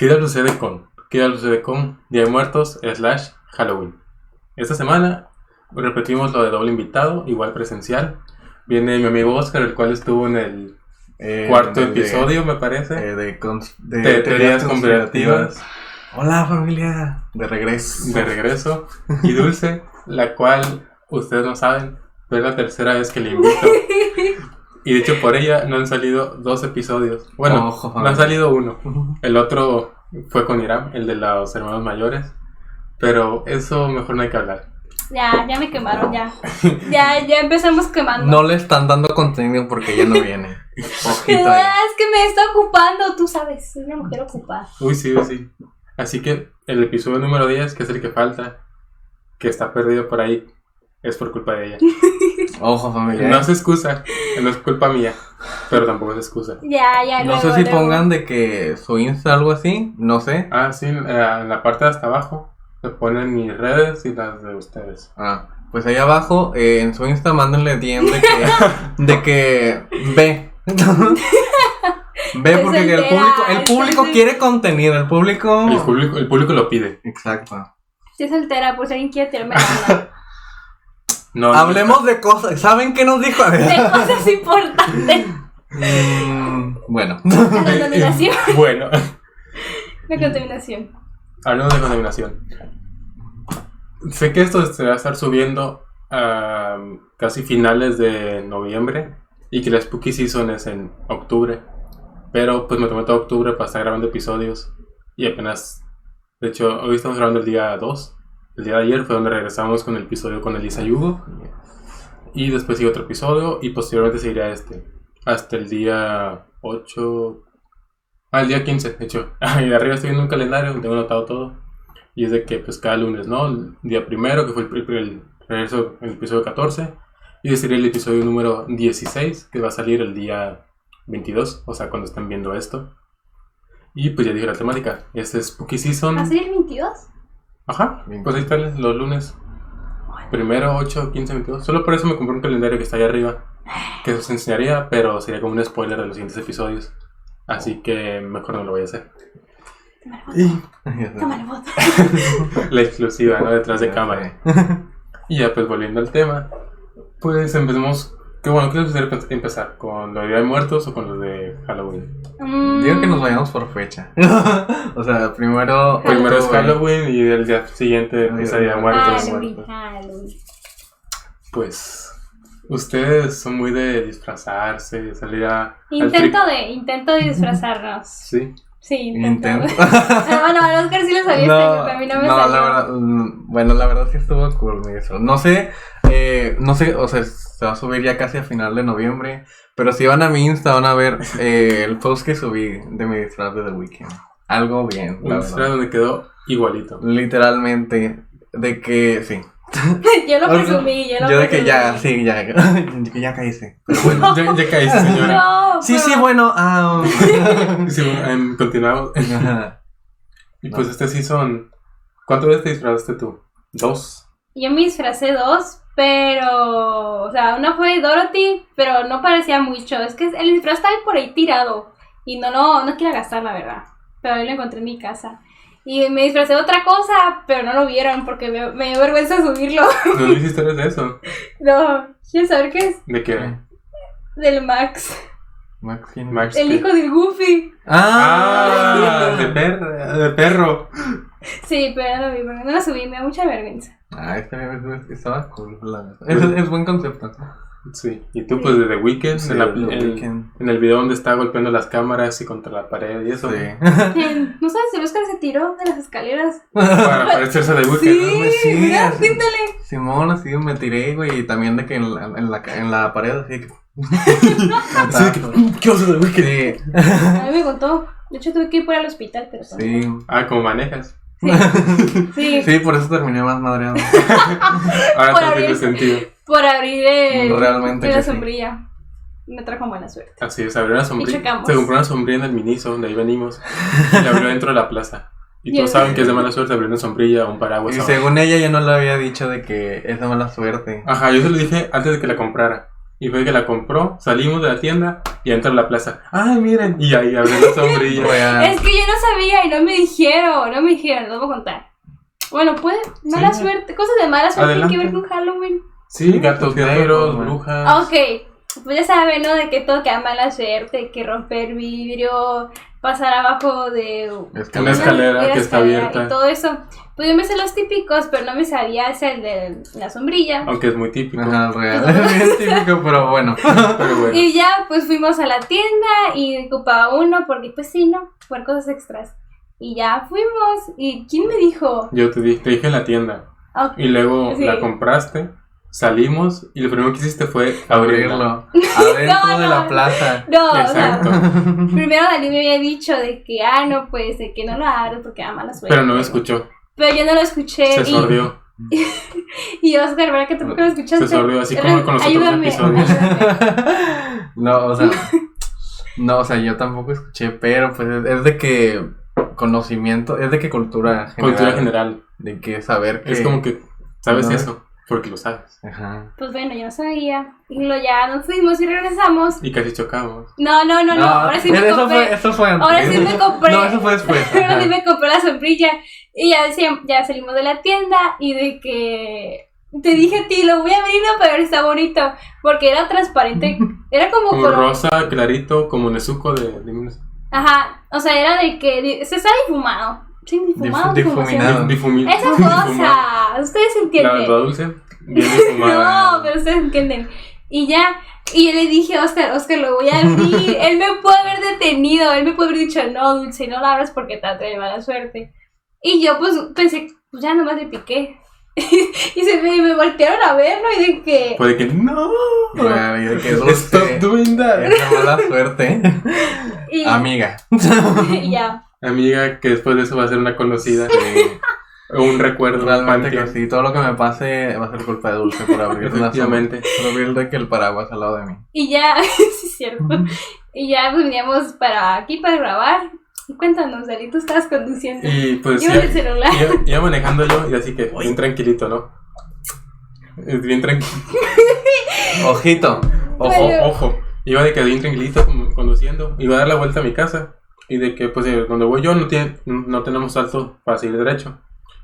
¿Qué sucede con? ¿Qué sucede con Día de Muertos slash Halloween? Esta semana repetimos lo de doble invitado, igual presencial. Viene mi amigo Oscar, el cual estuvo en el Eh, cuarto episodio, me parece, eh, de, de de teorías conspirativas Hola familia, de regreso. de regreso. Y Dulce, la cual ustedes no saben, pero es la tercera vez que le invito. Y de hecho por ella no han salido dos episodios. Bueno, Ojo, no ha salido uno. El otro fue con Irán, el de los hermanos mayores. Pero eso mejor no hay que hablar. Ya, ya me quemaron, ya. Ya, ya empezamos quemando. No le están dando contenido porque ella no viene. Ojito ahí. Ah, es que me está ocupando, tú sabes, soy una mujer ocupada. Uy, sí, uy, sí. Así que el episodio número 10, que es el que falta, que está perdido por ahí, es por culpa de ella. Ojo familia. No es excusa, no es culpa mía, pero tampoco es excusa. Ya, ya, No luego, sé si luego. pongan de que su Insta algo así, no sé. Ah, sí, en la parte de hasta abajo se ponen mis redes y las de ustedes. Ah, pues ahí abajo, eh, en su Insta, mándenle DM de que, de que ve. ve Se porque el público, el se público quiere contenido, el público. El público, el público lo pide. Exacto. Estoy soltera, por si alguien quiere tirarme la. No, Hablemos de cosas. ¿Saben qué nos dijo? De cosas importantes. Mm, bueno. La contaminación. Bueno, La contaminación. hablemos de contaminación. Sé que esto se va a estar subiendo a casi finales de noviembre y que la Spooky Season es en octubre. Pero pues me tomé todo octubre para estar grabando episodios y apenas, de hecho, hoy estamos grabando el día 2. El día de ayer fue donde regresamos con el episodio con Elisa Yugo. Y después sigue otro episodio y posteriormente seguirá este. Hasta el día 8. Ah, el día 15, de hecho. Y arriba estoy viendo un calendario donde tengo anotado todo. Y es de que pues cada lunes, ¿no? El día primero, que fue el, el regreso, el episodio 14. Y sería el episodio número 16, que va a salir el día 22, o sea, cuando estén viendo esto. Y pues ya dije la temática. Este es Spooky Season. ¿Va a ser el 22? Ajá, pues ahí están los lunes. Primero, 8, 15, 22. Solo por eso me compré un calendario que está ahí arriba. Que os enseñaría, pero sería como un spoiler de los siguientes episodios. Así que mejor no lo voy a hacer. Foto. La exclusiva, ¿no? Detrás de cámara. Y ya, pues volviendo al tema. Pues empecemos. Qué bueno, ¿qué les empezar? ¿Con lo de Día de Muertos o con lo de Halloween? Mm, Digo que nos vayamos por fecha. o sea, primero. Primero es. Halloween y el día siguiente empieza Día de Muertos. Halloween, Halloween. Pues. Ustedes son muy de disfrazarse, salir a. al Intento de, intento de disfrazarnos. Sí. Sí, intento. Intento. Ah, bueno, a Oscar sí lo sabía año, pero a mí no me no, salió. la verdad, mm, bueno, la verdad sí estuvo cool disfraz. No sé, eh, no sé, o sea, se va a subir ya casi a final de noviembre, pero si van a mi Insta van a ver eh, el post que subí de mi disfraz de The Weeknd. Algo bien, la Un disfraz donde quedó igualito. Literalmente, de que, sí. yo lo presumí, yo lo Yo de que presumí. ya, sí, ya, que ya caíste. Pero bueno. Ya, ya caíste, señora. No, Sí, pero- sí, bueno, ah, Sí, em, continuamos. ajá. Y pues este season. ¿Cuántas veces te disfrazaste tú? ¿Dos? Yo me disfracé dos, pero. O sea, una fue Dorothy, pero no parecía mucho. Es que el disfraz está ahí por ahí tirado. Y no, no, no quiero gastar, la verdad. Pero ahí lo encontré en mi casa. Y me disfracé de otra cosa, pero no lo vieron porque me, me dio vergüenza subirlo. ¿No me hiciste historias de eso? No, ¿quieres saber qué es? ¿De qué? Del Max. Max, ¿quién? Max. El ¿qué? hijo del Goofy. Ah, de perro. De perro. Sí, pero no lo vi, no lo subí, me da mucha vergüenza. Ah, estaba cool. la. Es, es buen concepto. Sí. Y tú, pues de The Weeknd, Sí, en, la- The Weeknd. en el video donde está golpeando las cámaras y contra la pared y eso. Sí. ¿No sabes si el Oscar se tiró de las escaleras? Para parecerse a The Weeknd. Sí, sí, mira, píntale. Simón, así me tiré, güey, y también de que en la, en la, en la pared, así que... Así de que, ¿Qué oso The Weeknd? Sí, A mí me contó. De hecho, tuve que ir por al hospital, pero sí, Ah, como manejas. Sí. Sí, sí, por eso terminé más madreado. Ahora Por abrir. sentido. por abrir el, Realmente la sí. sombrilla. Me trajo buena suerte. Así es, abrió una sombrilla. Se compró una sombrilla en el Miniso, donde ahí venimos. Y la abrió dentro de la plaza. Y Y todos saben que es de mala suerte abrir una sombrilla o un paraguas. Y abajo. según ella, yo no le había dicho de que es de mala suerte. Ajá, yo se lo dije antes de que la comprara. Y fue que la compró, salimos de la tienda y entra a la plaza. ¡Ay, miren! Y ahí abrió la sombrilla. Es que yo no sabía y no me dijeron, no me dijeron, lo voy a contar. Bueno, puede, mala Sí. suerte, cosas de mala suerte tienen que ver con Halloween. Sí, gatos negros, brujas. Ah, Ok, pues ya saben, ¿no? De que todo queda mala suerte, que romper vidrio, pasar abajo de Una escalera una que está escalera abierta. Y todo eso. Pues yo me sé los típicos, pero no me sabía ese el de la sombrilla. Aunque es muy típico. Ajá, real. Es bien típico, pero bueno. Pero bueno. Y ya, pues fuimos a la tienda y ocupaba uno, porque pues sí, ¿no? Por cosas extras. Y ya fuimos. ¿Y quién me dijo? Yo te dije, te dije en la tienda. Ah, Y luego Sí. la compraste, salimos y lo primero que hiciste fue. Abrirlo. Adentro No, de no. la plaza. No, o sea, Exacto. primero Dalí me había dicho de que, ah, no, pues, de que no lo abres porque da mala suerte. Pero no me escuchó. Pero yo no lo escuché. Se y, sordió. y Oscar, ¿verdad que tampoco lo escuchaste? Se sordió, así como con los otros Ayúdame, episodios. ayúdame. No, o sea. No, o sea, yo tampoco escuché, pero pues es, es de que conocimiento, es de que cultura general. Cultura general. De que saber que. Es como que, ¿sabes No. eso? Porque lo sabes. Ajá. Pues bueno, yo no sabía. Y luego ya nos fuimos y regresamos. Y casi chocamos. No, no, no, no. ahora sí me eso compré. fue, eso fue antes. Ahora sí me compré. No, eso fue después. Ahora sí me compré la sombrilla. Y ya, ya salimos de la tienda y de que. Te dije a ti, lo voy a abrir para ver si está bonito. Porque era transparente. Era como Como color- rosa, clarito, como Nezuko de... de Ajá. O sea, era de que. Se está difumado. Sí, difumado. Dif- difuminado. difumi- Esa cosa. Ustedes La entienden. verdad dulce, bien difumada. No, pero ustedes entienden. Y ya, y yo le dije Oscar, Oscar, lo voy a abrir. él me puede haber detenido, él me puede haber dicho, no, Dulce, no lo abras porque te atrae mala suerte. Y yo, pues, pensé, pues ya nomás le piqué. y se me, me voltearon a verlo y de que. Puede que no. Real, y de que Stop doing that. Es mala suerte. Y, Amiga. ya. Amiga, que después de eso va a ser una conocida. O un recuerdo. Realmente que sí, todo lo que me pase va a ser culpa de Dulce por abrir la Efectivamente. Por abrir de que el paraguas al lado de mí. Y ya, sí es cierto. Y ya veníamos para aquí para grabar. Cuéntanos, Dali, tú estabas conduciendo. Y pues Yo ya, en el celular. iba, iba manejando yo y así que bien tranquilito, ¿no? Es bien tranquilo. Ojito. Ojo. Bueno. Ojo, iba de que bien tranquilito como conduciendo. Iba a dar la vuelta a mi casa. Y de que pues eh, donde voy yo no, tiene, no tenemos alto para seguir derecho.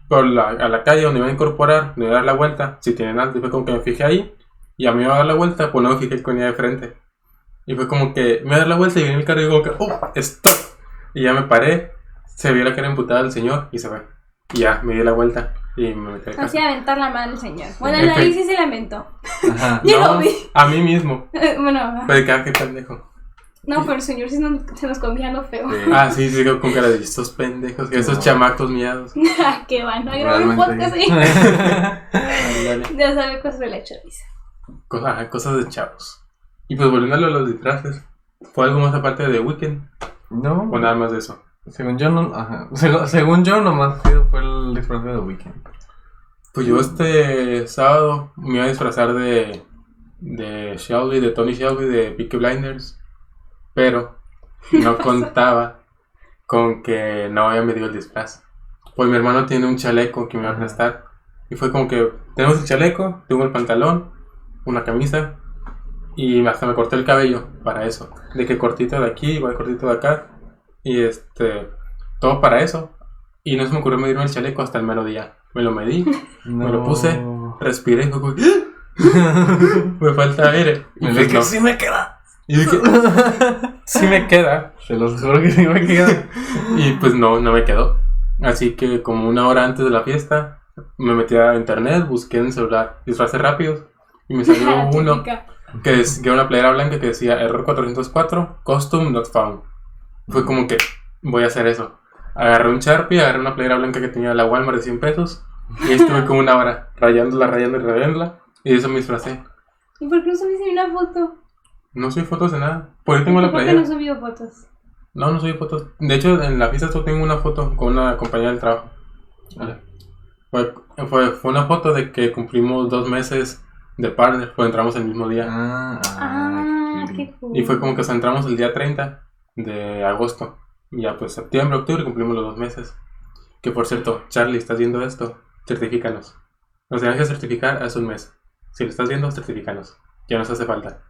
Pero la- a la calle donde iba a incorporar, donde iba a dar la vuelta, si tienen alto. Y fue como que me fijé ahí. Y a mí iba a dar la vuelta, pues no me fijé que venía de frente. Y fue como que me iba a dar la vuelta y viene el carro y digo que, ¡oh! ¡Stop! Y ya me paré. Se vio la cara emputada del señor y se fue. Y ya, me di la vuelta y me metí al Así aventar la mano al señor. Bueno, el nariz sí se lamentó. Ajá. Yo No, lo vi. a mí mismo. bueno, ajá. Pero que, ah, qué pendejo. No, pero el señor sí se nos comía lo feo. Sí. Ah, sí, sí, con cara de estos pendejos, esos No. chamacos miados. Qué van a grabar un podcast ahí. Ya sabe cosas de la choriza. Cosas, ajá, cosas de chavos. Y pues volviendo a los disfraces, ¿fue algo más aparte de Weekend? No. ¿O nada más de eso? Según yo, no. Ajá. Según, según yo, nomás fue el disfraz de The Weeknd. Pues yo este sábado me iba a disfrazar de, de Shelby, de Tony Shelby, de Peaky Blinders, pero no contaba con que no había medido el disfraz. Pues mi hermano tiene un chaleco que me va a prestar. Y fue como que tenemos el chaleco, tengo el pantalón, una camisa y hasta me corté el cabello para eso. De que cortito de aquí, igual cortito de acá. Y este, todo para eso. Y no se me ocurrió medirme el chaleco hasta el mero día. Me lo medí, No. Me lo puse. respiré y fue como, me falta aire. Y Me pues no. sí me queda. Y dije, sí me queda. Se los juro que sí me queda. Y pues no, no me quedó. Así que como una hora antes de la fiesta, me metí a internet, busqué en el celular disfraces rápidos y me salió uno que, es, que era una playera blanca que decía error 404, costume not found. Fue como que voy a hacer eso. Agarré un Sharpie, agarré una playera blanca que tenía la Walmart de 100 pesos y estuve como una hora rayándola, rayando y rayándola y eso me disfracé. ¿Y por qué no subiste una foto? No subí fotos de nada. Por ahí tengo la ¿Por qué playera. no subió fotos? No, no subí fotos. De hecho, en la fiesta solo tengo una foto con una compañera del trabajo. Fue, fue, fue una foto de que cumplimos dos meses de partner, pues entramos el mismo día. Ah, Ah, qué qué cool. Y fue como que o sea, entramos el día 30 de agosto. Y ya pues septiembre, octubre cumplimos los dos meses. Que por cierto, Charlie, ¿estás viendo esto? Certifícanos. Nos tenemos que certificar hace un mes. Si lo estás viendo, certifícanos. Ya nos hace falta.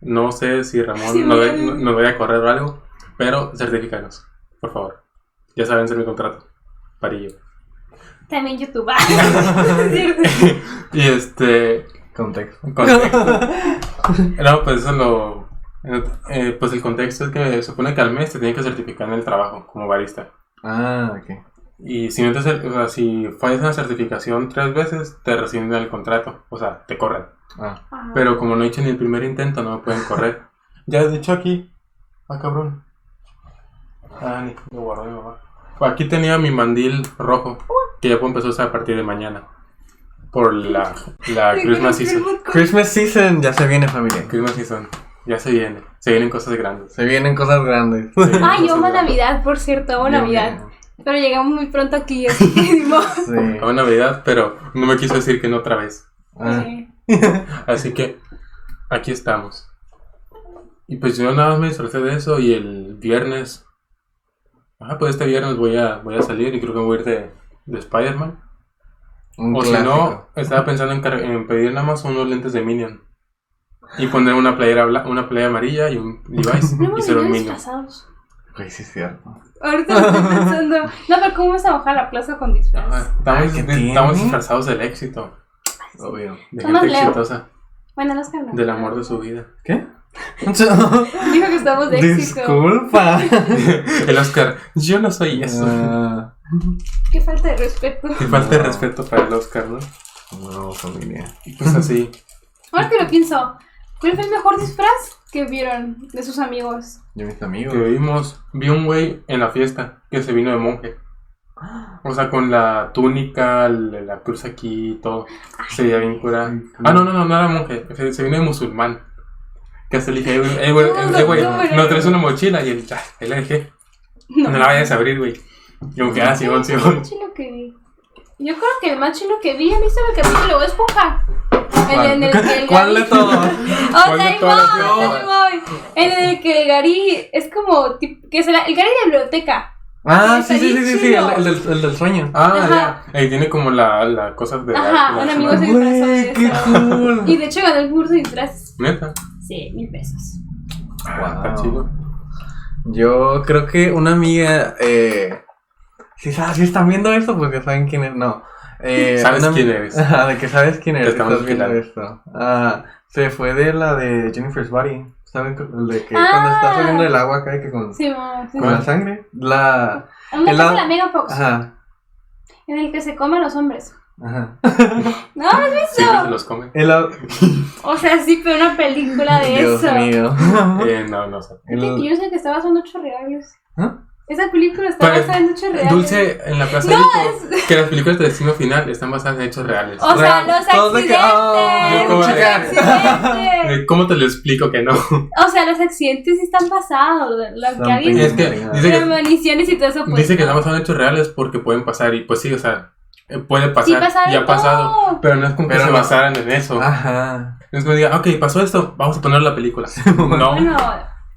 No sé si Ramón Sí, nos, no- nos vaya a correr o algo, pero certifícanos, por favor. Ya saben, ser mi contrato. Parillo. También YouTube. Y este. Contexto. Contexto. no, pues eso lo. eh, pues el contexto es que se supone que al mes te tienen que certificar en el trabajo como barista. Ah, ok. Y si no te o sea, si fallas en la certificación tres veces, te rescinden el contrato. O sea, te corren. Ah. Pero como no he hecho ni el primer intento, no me pueden correr. Ya de hecho aquí. Ah, cabrón. Ah, ni lo mi mamá. Aquí tenía mi mandil rojo. Que ya puedo empezar a usar a partir de mañana. Por la, la Christmas season. Christmas season ya se viene, familia. Christmas season. Ya se viene. Se vienen cosas grandes. Se vienen cosas grandes. Se vienen Ay, yo cosas amo grandes. Navidad, por cierto, amo Yo Navidad. Pero llegamos muy pronto aquí, así que. Sí. Amo Navidad, pero no me quiso decir que no otra vez. Ah, Sí. Así que aquí estamos. Y pues yo nada más me disfrazé de eso y el viernes. Ah, pues este viernes voy a, voy a salir y creo que voy a ir de, de Spider-Man. un O si no, estaba pensando en, pedir en Amazon unos lentes de Minion. Y poner una playera, bla- una playera amarilla y un Levi's No y ser un Minion. disfrazados. Güey, sí es cierto. Ahorita lo estoy pensando. No, pero ¿cómo vas a bajar a la plaza con disfraz? Ah, Estamos, Ay, ¿qué estamos disfrazados del éxito, Obvio. de gente Leo. exitosa, Bueno, los que no. del amor de su vida. ¿Qué? Dijo que estamos de éxito. Disculpa. El Oscar, yo no soy eso. Ah, Qué falta de respeto. Qué falta de respeto para el Oscar, ¿no? no, familia. Y pues así. Ahora que lo pienso, ¿cuál fue el mejor disfraz que vieron de sus amigos? Yo mis amigos. que vimos, vi un güey en la fiesta que se vino de monje. O sea, con la túnica, la, la cruz aquí y todo. Se veía bien cura. Ay, Ah, no, no, no, no era monje. Se, se vino de musulmán. Que hasta le dije, eh, güey, eh, güey, No, eh, güey, no, no, no traes una mochila. Y él, ya, ahí la dejé. No la vayas a abrir, güey. Y como que, ah, Simón, ¿Cuál fue el Simón. más chilo que vi? Yo creo que el más chilo que vi, ¿han visto el capítulo de Esponja? En el que el ¿Cuál de Gary- todos? O ¿Cuál sea, ahí voy, ahí voy. En el que el Gary es como, que es el, el Gary de biblioteca. Ah, Está sí, sí, sí, sí, sí, el, el del, el del sueño. Ah, Ajá. ya. Ahí tiene como la, la cosa de. Ajá, la- un amigo se Güey, disfrazó de qué cool. Y de hecho ganó el curso de disfraces. Neta. Sí, mil pesos. Ah, Está Wow. chido. Yo creo que una amiga, eh, si, sa- si están viendo esto, pues ya saben quién es, no. Eh, ¿Sabes una- quién eres? Ajá, de que sabes quién Te eres, estamos viendo esto. Ah, se fue de la de Jennifer's Body, ¿saben? El de que Ah. cuando está saliendo el agua cae que con, Sí, sí. con la sangre. La, el lado- de la Mega Fox, ajá, en el que se come a los hombres. ajá. ¿No has Siempre se visto? los come. El O sea, sí, pero una película de Dios eso. mío. Eh, no, no sé. El- que Yo sé que en hechos reales. ¿Ah? Esa película está Pero, basada en hechos reales. Dulce en la plaza No, dijo que las películas de destino final están basadas en hechos reales. O sea, Real. los Todos de que, ah, accidentes. los accidentes. Eh, ¿Cómo te lo explico que no? O sea, los accidentes sí están basados. Lo que alguien. Es que dice que, Premoniciones y todo eso. Pues, dice que no. están basadas en hechos reales porque pueden pasar y pues sí, o sea, eh, puede Sí, pasar pasaron y ha pasado. todo. Pero no es como que Pero se no. basaran en eso. Ajá. Es como diga, ok, pasó esto, vamos a poner la película. no, Bueno,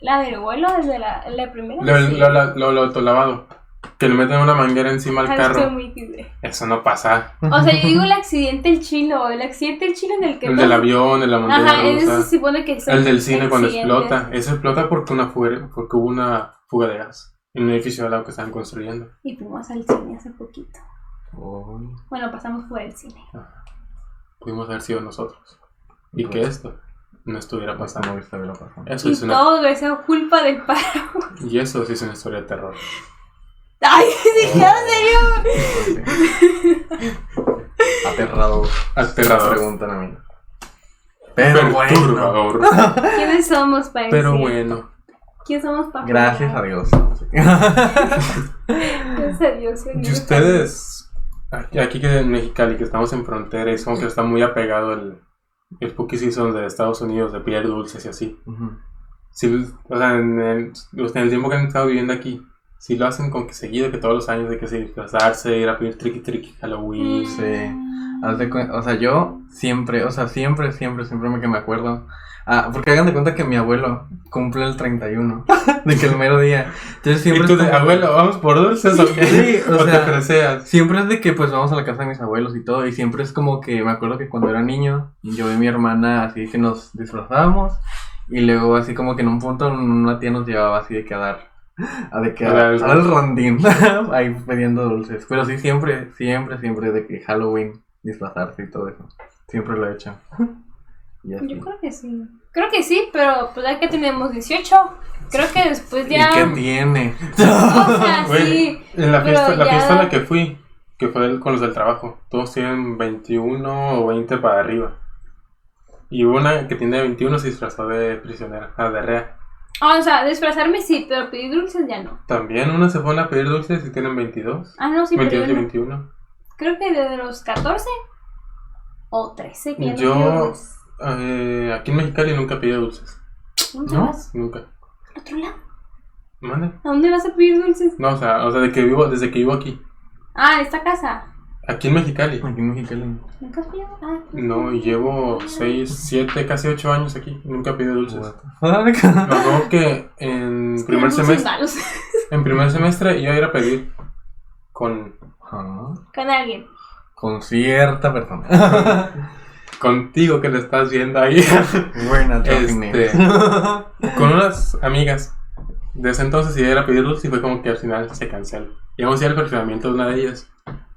la del vuelo desde la, la primera. lo, sí. lo, lo, lo, lo autolavado. Que le meten una manguera encima al carro. muy. Eso no pasa. O sea, yo digo el accidente el chino. El accidente el chino en el que. El del avión, el de la montaña Ajá, rusa. se supone que son El del cine cuando explota. Eso explota porque, una fuga, porque hubo una fuga de gas en un edificio al lado que estaban construyendo. Y fuimos al cine hace poquito. Uy. Bueno, pasamos por el cine. Pudimos haber sido nosotros. Y que esto no estuviera pasando. no. Eso Y es una, todo eso culpa del paro. y eso sí es una historia de terror. Ay, sí, ya en serio. Aterrador. Aterrador. Preguntan a mí. Pero bueno. ¿Quiénes somos para Pero decir? bueno. ¿Quién somos para Gracias a Dios. Gracias a Dios. señor. Y ustedes, aquí, aquí que en Mexicali, que estamos en frontera, es como que está muy apegado el, el Spooky Season de Estados Unidos, de pillar dulces y así. Sí, o sea, en el, en el tiempo que han estado viviendo aquí, sí lo hacen con que seguido, que todos los años de que se disfrazarse, ir a pedir tricky tricky Halloween. Sí. Cuen- o sea, yo siempre, o sea, siempre, siempre, siempre me que me acuerdo. Ah, porque hagan de cuenta que mi abuelo cumple el 31, de que el mero día. Entonces siempre y tú de, como- abuelo, ¿vamos por dulces o qué? Sí, o o sea, te preseas. Siempre es de que pues vamos a la casa de mis abuelos y todo, y siempre es como que me acuerdo que cuando era niño, yo y mi hermana así que nos disfrazábamos, y luego así como que en un punto una tía nos llevaba así de que a dar, a de que a, A dar el- el rondín, ahí pidiendo dulces. Pero sí, siempre, siempre, siempre de que Halloween, disfrazarse y todo eso. Siempre lo he hecho. Y así. Yo creo que sí. Creo que sí, pero pues ya que tenemos 18, creo que después ¿Y ya... qué tiene? O sea, sí. En la fiesta, la ya- fiesta a la que fui, que fue con los del trabajo, todos tienen 21 o 20 para arriba. Y hubo una que tiene 21 se disfrazó de prisionera, ah, de rea. Ah, o sea, disfrazarme sí, pero pedir dulces ya no. También una se pone a pedir dulces y tienen 22. Ah, no, sí, pero 22 y yo no. 21. Creo que desde los 14 o 13 que Yo-. Eh, aquí en Mexicali nunca pedí dulces. ¿Dónde ¿no? vas? Nunca. ¿Al otro lado? ¿Mande? ¿A dónde vas a pedir dulces? No, o sea, o sea, de que vivo, desde que vivo aquí. Ah, esta casa. Aquí en Mexicali. Aquí en Mexicali. ¿Nunca has pedido? Ah, No, llevo 6, 7, casi 8 años aquí. Nunca dulces. The fuck? Me acuerdo que en es primer dulces semestre, malos. en primer semestre iba a ir a pedir con Ah, Con alguien. Con cierta persona. contigo que lo estás viendo ahí. Buena, Este, con unas amigas. Desde entonces iba a ir a pedir dulces y fue como que al final se canceló. Íbamos a ir al perfilamiento de una de ellas.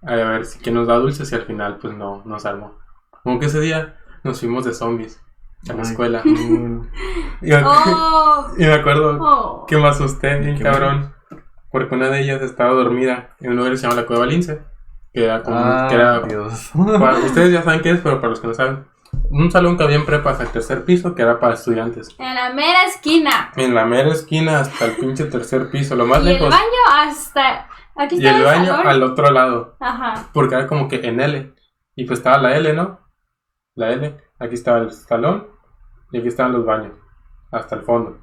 A ver si quién nos da dulces y al final pues no nos armó. Como que ese día nos fuimos de zombies a la escuela. Y me, ¡Oh! y me acuerdo ¡Oh! que me asusté, bien ¿Qué cabrón. Porque una de ellas estaba dormida en un lugar que se llama la Cueva Lince. Que era como. Ah, que era, Dios. para- ustedes ya saben qué es, pero para los que no saben. Un salón que había en prepa hasta el tercer piso que era para estudiantes. En la mera esquina. En la mera esquina hasta el pinche tercer piso, lo más Y el lejos. baño hasta. Aquí Y está el el, baño al otro lado. Ajá. Porque era como que en L. Y pues estaba la L, ¿no? La L. Aquí estaba el salón. Y aquí estaban los baños. Hasta el fondo.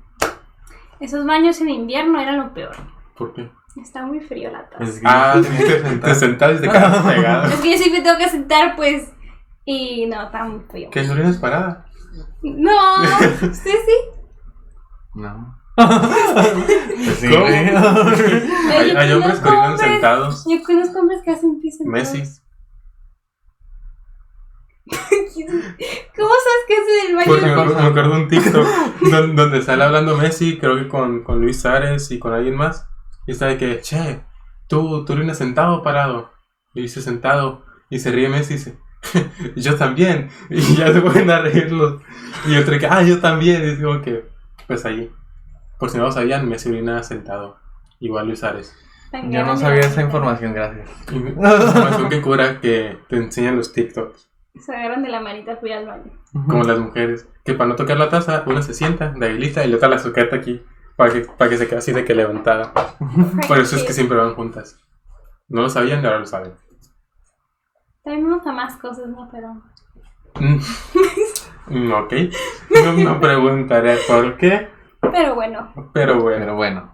Esos baños en invierno eran lo peor. ¿Por qué? Está muy frío la taza. Es que Ah, te, te sentabas y te pegado. Es que yo siempre tengo que sentar, pues. Y no, está muy frío. ¿Qué no eres parada? No, sí, sí. No. Pues sí. Hay, hombres que orinan hombres- sentados. Yo conozco hombres que hacen pis sentados. Messi. ¿Cómo sabes que es el baño? Porque me, me acuerdo un TikTok don- donde sale hablando Messi, creo que con, con Luis Suárez y con alguien más. Y está de que, che, tú, tú orinas sentado o parado. Y dice sentado. Y se ríe Messi y dice, yo también. Y ya se ponen a reírlos. Y otro que, ah, yo también. Y es como que, pues ahí. Por si no lo sabían, Messi orina sentado. Igual Luis Suárez. Yo no sabía esa información, gracias. Y me- información que cura que te enseñan los TikToks. Se agarran de la manita ir al baño. como las mujeres, que para no tocar la taza, una se sienta, debilita y la otra la sujeta aquí, para que, para que se quede así de que levantada. Por eso es que siempre van juntas. No lo sabían y ahora lo saben. También me gustan más cosas, ¿no? Pero. Mm. Mm, ok. No, no preguntaré por qué, Pero bueno, pero bueno, Pero bueno.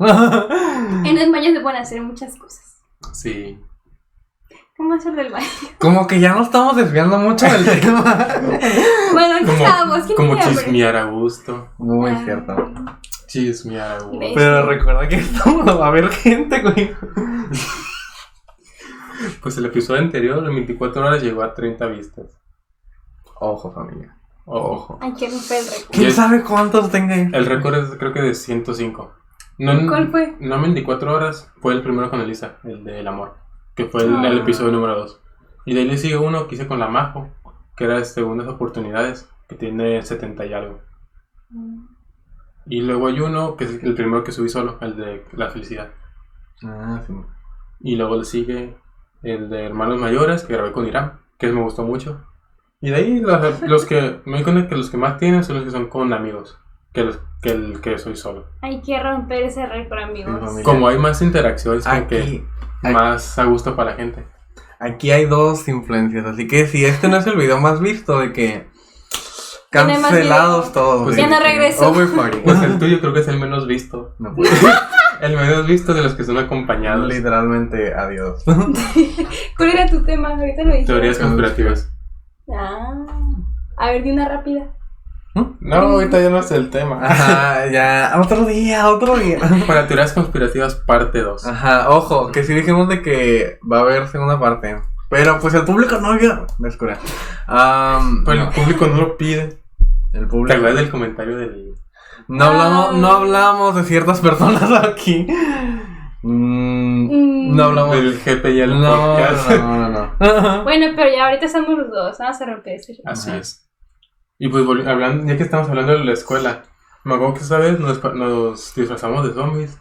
en los baños se pueden hacer muchas cosas. sí. ¿Cómo hacer del baño? Como que ya nos estamos desviando mucho del tema. Bueno, ¿qué Como, estábamos? ¿Quién como chismear a gusto. Muy Ah, cierto. Chismear a gusto. Pero recuerda que estamos, va a haber gente, güey. Pues el episodio anterior, en 24 horas, llegó a 30 vistas. Ojo, familia. Ojo. Romper el récord. ¿Quién sabe cuántos tenga? El récord es creo que de 105. No, ¿Cuál fue? No en 24 horas, fue el primero con Elisa, el del amor, que fue el, Ah. el episodio número 2. Y de ahí le sigue uno que hice con la Majo, que era de segundas oportunidades, que tiene 70 y algo. Y luego hay uno que es el primero que subí solo, el de la felicidad. Ah, sí. Y luego le sigue el de hermanos mayores, que grabé con Irán, que me gustó mucho. Y de ahí los, los que me di cuenta que los que más tienen son los que son con amigos, que, los, que el que soy solo. Hay que romper ese récord, amigos. Sí, familia. Como hay más interacciones, que Aquí, aquí, más a gusto para la gente. aquí hay dos influencias, así que si este no es el video más visto de que cancelados todos. Pues ya no regreso. Pues el tuyo creo que es el menos visto. No puede. El menos visto de los que son acompañados. Literalmente, adiós. ¿Cuál era tu tema? Ahorita lo dije. Teorías conspirativas. Ah. A ver, di una rápida. No, ahorita ya no es el tema. Ajá, ya. Otro día, otro día. Para teorías conspirativas, parte 2. Ajá, ojo, que sí dijimos de que va a haber segunda parte. Pero pues el público no vio. Me escura. Am, Pero no, el público no lo pide. el ¿Te público. acuerdas del comentario del. No hablamos, no hablamos de ciertas personas aquí. Mm, Mm. no hablamos. del GPI al No, podcast? no, no, no. Bueno, pero ya ahorita estamos los dos. Vamos a romper ese. Así Ajá. es. Y pues hablando, ya que estamos hablando de la escuela, me acuerdo que esa vez nos, nos disfrazamos de zombies.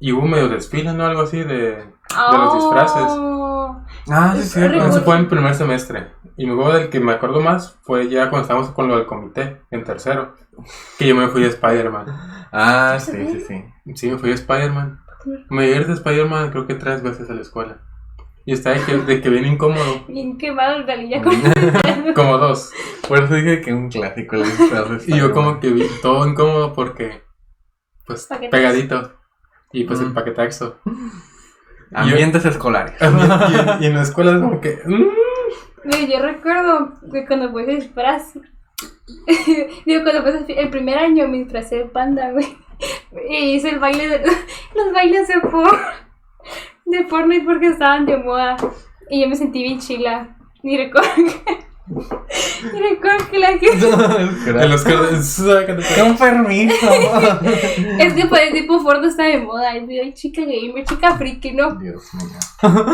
Y hubo medio desfile, ¿no? Algo así de, de los disfraces. Oh. Ah, sí, sí. Eso fue en primer semestre. Y me acuerdo del que me acuerdo más fue ya cuando estábamos con lo del comité, en tercero. Que yo me fui de Spider-Man. Ah, sí, sí, sí. Sí, me fui de Spider-Man. Me llegué de Spider-Man creo que tres veces a la escuela. Y estaba de que, de que bien incómodo. Bien quemado el galilla con Como dos. Por eso dije que un clásico el disfraz Y yo como que vi todo incómodo porque, pues, Paquetazo. pegadito. Y pues el Mm. paquetaxo. Ambientes escolares. Y, en- y en la escuela es como que... mm, yo recuerdo que cuando fue ese disfraz. Digo, cuando fue ese- el primer año me disfracé de panda, güey. Y hice el baile de. Los bailes de por. De Fortnite porque estaban de moda. Y yo me sentí bien chila. Y recuerdo que. Y recuerdo que la gente. En los que... sácate. Con permiso. Es que pues tipo Fortnite está de moda. Y yo, chica gamer, chica friki, ¿no? Dios mío.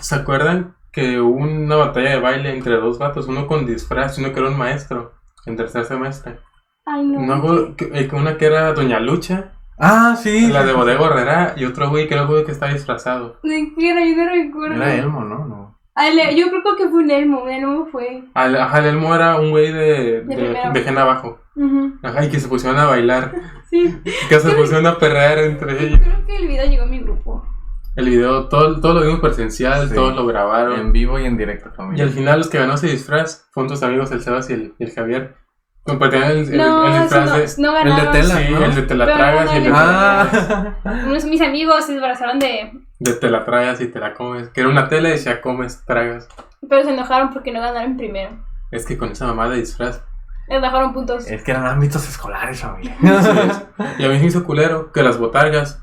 ¿Se acuerdan que hubo una batalla de baile entre dos vatos? Uno con disfraz y uno que era un maestro. En tercer semestre. Ay, no. No, eh, una que era Doña Lucha, Ah, sí. la de Bodega Herrera, y otro güey que era el güey que estaba disfrazado. ¿De qué era? Yo no recuerdo. Era Elmo, ¿no? No. Ah, le- yo creo que fue un Elmo. Un Elmo fue. Al, ajá, el Elmo era un güey de, de, de gen abajo. Ujú. Ajá, y que se pusieron a bailar. Sí. Que se pusieron a perrear entre ellos. Creo que el video llegó a mi grupo. El video, todo, todo lo vimos presencial, Sí. todos lo grabaron. En vivo y en directo, Y familia. al final los que ganó ese disfraz fueron tus amigos el Sebas y el, y el Javier. Compartían el, el, No, el no, no el de ganaron. tela. Sí, ¿no? el de te la tragas y el de, no, Ah. Unos de mis amigos se disfrazaron de. de te la tragas y te la comes. Que era una tela y decía comes, tragas. Pero se enojaron porque no ganaron primero. Es que con esa mamá de disfraz. Les bajaron puntos. Es que eran ámbitos escolares, familia. Y a mí me hizo culero que las botargas,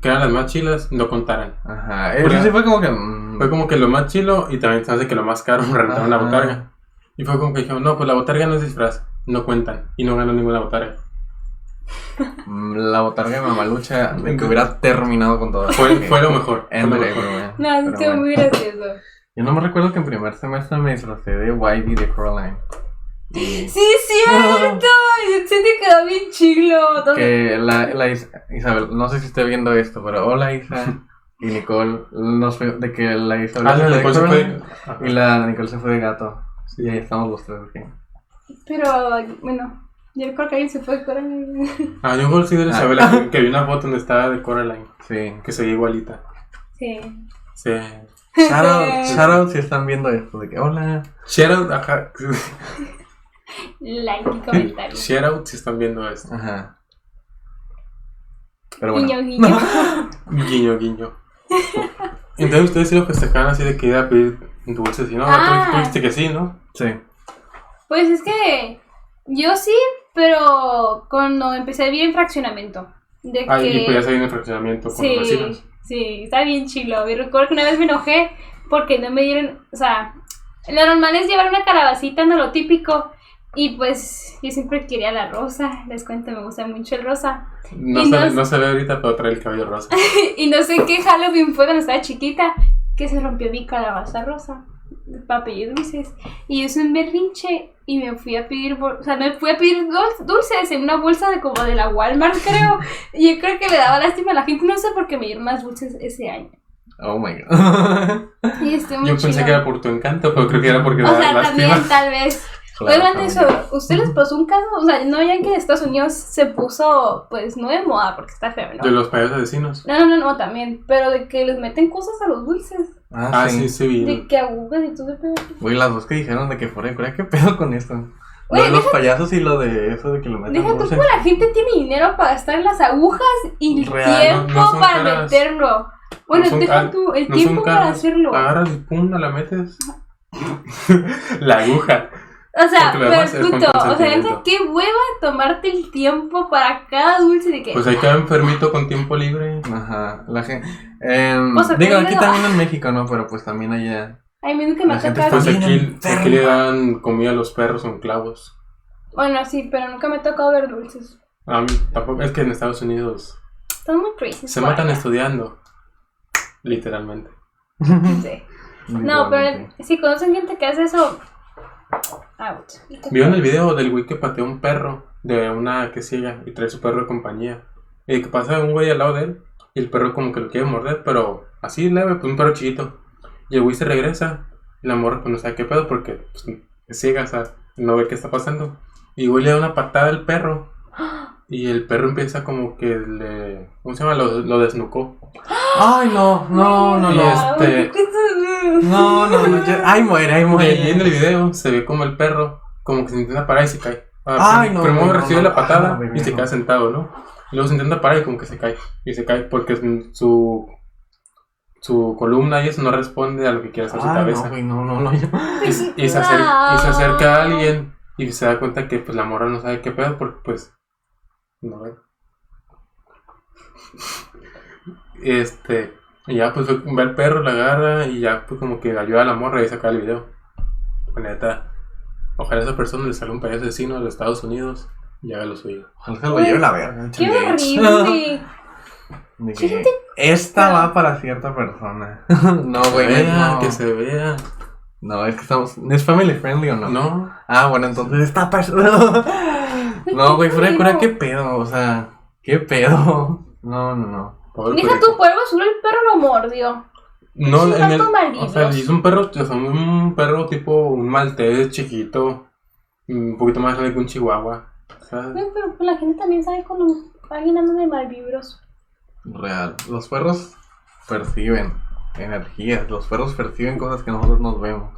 que eran las más chilas, no contaran. Ajá. Eso sí fue como que. mm, Fue como que lo más chilo y también se hace que lo más caro rentar una Ajá. botarga. Y fue como que dijeron, no, pues la botarga no es disfraz, no cuentan. Y no ganó ninguna botarga. mm, La botarga de mamalucha de que hubiera terminado con todo. Fue, fue lo mejor. fue lo mejor. No, es Pero que bueno. muy gracioso. Yo no me recuerdo que en primer semestre me disfracé de Wybie de Coraline. Y Sí, es cierto. Y se te quedó bien chilo. Que la, la Is- Isabel, no sé si esté viendo esto, pero hola Isa y Nicole, nos fue- de que la Isabel Ah, se la fue Nicole se y la Nicole se fue de gato. Y ahí estamos los tres aquí. Pero, bueno, yo recuerdo que alguien se fue con Ah, yo conocí de la Ah. Isabela que, que vi una foto donde estaba de Coraline, Sí. que se veía igualita. Sí. Sí. Shout out, shout out si están viendo esto, de que hola. Shout out, ajá. Like y comentario. Shout out si están viendo esto. Ajá. Pero bueno. Guiño, guiño. Guiño, guiño. Entonces ustedes sí lo festejaban así de que iba a pedir dulces y no, Ah. tú, tú dijiste que sí, ¿no? Sí. Pues es que yo sí, pero cuando empecé bien fraccionamiento. De Ah, que... y pues ya se viene el fraccionamiento con los Sí, vecinos. sí, está bien chilo. Y recuerdo que una vez me enojé porque no me dieron, o sea, lo normal es llevar una calabacita, no lo típico. Y pues yo siempre quería la rosa, les cuento, me gusta mucho el rosa. No, se, no- no se ve ahorita, pero trae el cabello rosa. y no sé qué Halloween fue cuando estaba chiquita, que se rompió mi calabaza rosa para pedir dulces. Y yo hice un berrinche y me fui a pedir, bol- o sea, me fui a pedir dul- dulces en una bolsa de como de la Walmart, creo. Y yo creo que le daba lástima a la gente, no sé por qué me dieron más dulces ese año. Oh my god. Y muy Yo pensé chido. que era por tu encanto, pero creo que era porque O sea, lástima. también, tal vez. Claro, Oigan, eso, ¿usted les pasó un caso? O sea, no ya que en Estados Unidos se puso, pues, no de moda porque está feo, De ¿no? los payasos vecinos. No, no, no, no, también. Pero de que les meten cosas a los dulces. Ah, sí, sí, vi. De que agujas y todo ese pedo. Güey, las dos que dijeron de que fuera de Corea, ¿qué pedo con esto? Lo de los payasos y lo de eso de que lo metan Deja tú cómo la gente tiene dinero para gastar las agujas y el Real, tiempo no- no son para caras. meterlo. Bueno, No deja tú el no tiempo para hacerlo. Agarras y pum, la metes. la aguja. O sea, punto, o sea, neta, qué hueva tomarte el tiempo para cada dulce de que. Pues ahí queda enfermito con tiempo libre. Ajá, la gente. em, O sea, digo, aquí también en México, ¿no? Pero pues también allá. Ay, a mí nunca me la gente toca. está Pues aquí, aquí le dan comida a los perros con clavos. Bueno, sí, pero nunca me ha tocado ver dulces. A mí tampoco, es que en Estados Unidos Están muy crazy. se matan estudiando. Literalmente. Sí. No, pero si conocen gente que hace eso. Out. ¿Vieron el video del güey que pateó un perro de una que ciega y trae su perro de compañía? Y que pasa un güey al lado de él y el perro como que lo quiere morder, pero así leve, pues un perro chiquito. Y el güey se regresa y la morra pues no sabe qué pedo porque pues, es ciega, o sea, no ve qué está pasando. Y el güey le da una patada al perro y el perro empieza como que le... ¿Cómo se llama? Lo, lo desnucó. Ay, no, no, no, Y no. este- No, no, no. ya- Ay, muere, ay, Y ahí en muere. el video se ve como el perro como que se intenta parar y se cae. Ah, Ay, no, Primero no, no, recibe no. la patada Ah, y se no. queda sentado, ¿no? Y luego se intenta parar y como que se cae. Y se cae porque su, su columna y eso no responde a lo que quiere hacer su Ay, cabeza. no, no, no, no. yo- y, y se acerca, y se acerca a alguien y se da cuenta que pues la morra no sabe qué pedo porque pues no ve. Este, y ya pues ve al perro, la agarra y ya pues como que ayuda a la morra y saca el video. La Neta, ojalá a esa persona le salga un payaso asesino de los Estados Unidos y haga lo suyo. Ojalá se lo lleve la verga. Qué horrible. De ¿Qué que Esta va para cierta persona. no, Que güey, se vea, no. que se vea. No, es que estamos. ¿Es family friendly o no? No, Ah, bueno, entonces esta persona. no, güey, fuera de cura, qué pedo, o sea, qué pedo. No, no, no. Pobre Deja perrito. tu polvo azul, el perro lo mordió. No, en el, tanto o sea, es un perro, o sea, un perro tipo un maltés chiquito, un poquito más grande que un chihuahua. Güey, pero pues la gente también sabe cuando alguien anda de malvibros. Real. Los perros perciben energías, los perros perciben cosas que nosotros nos vemos.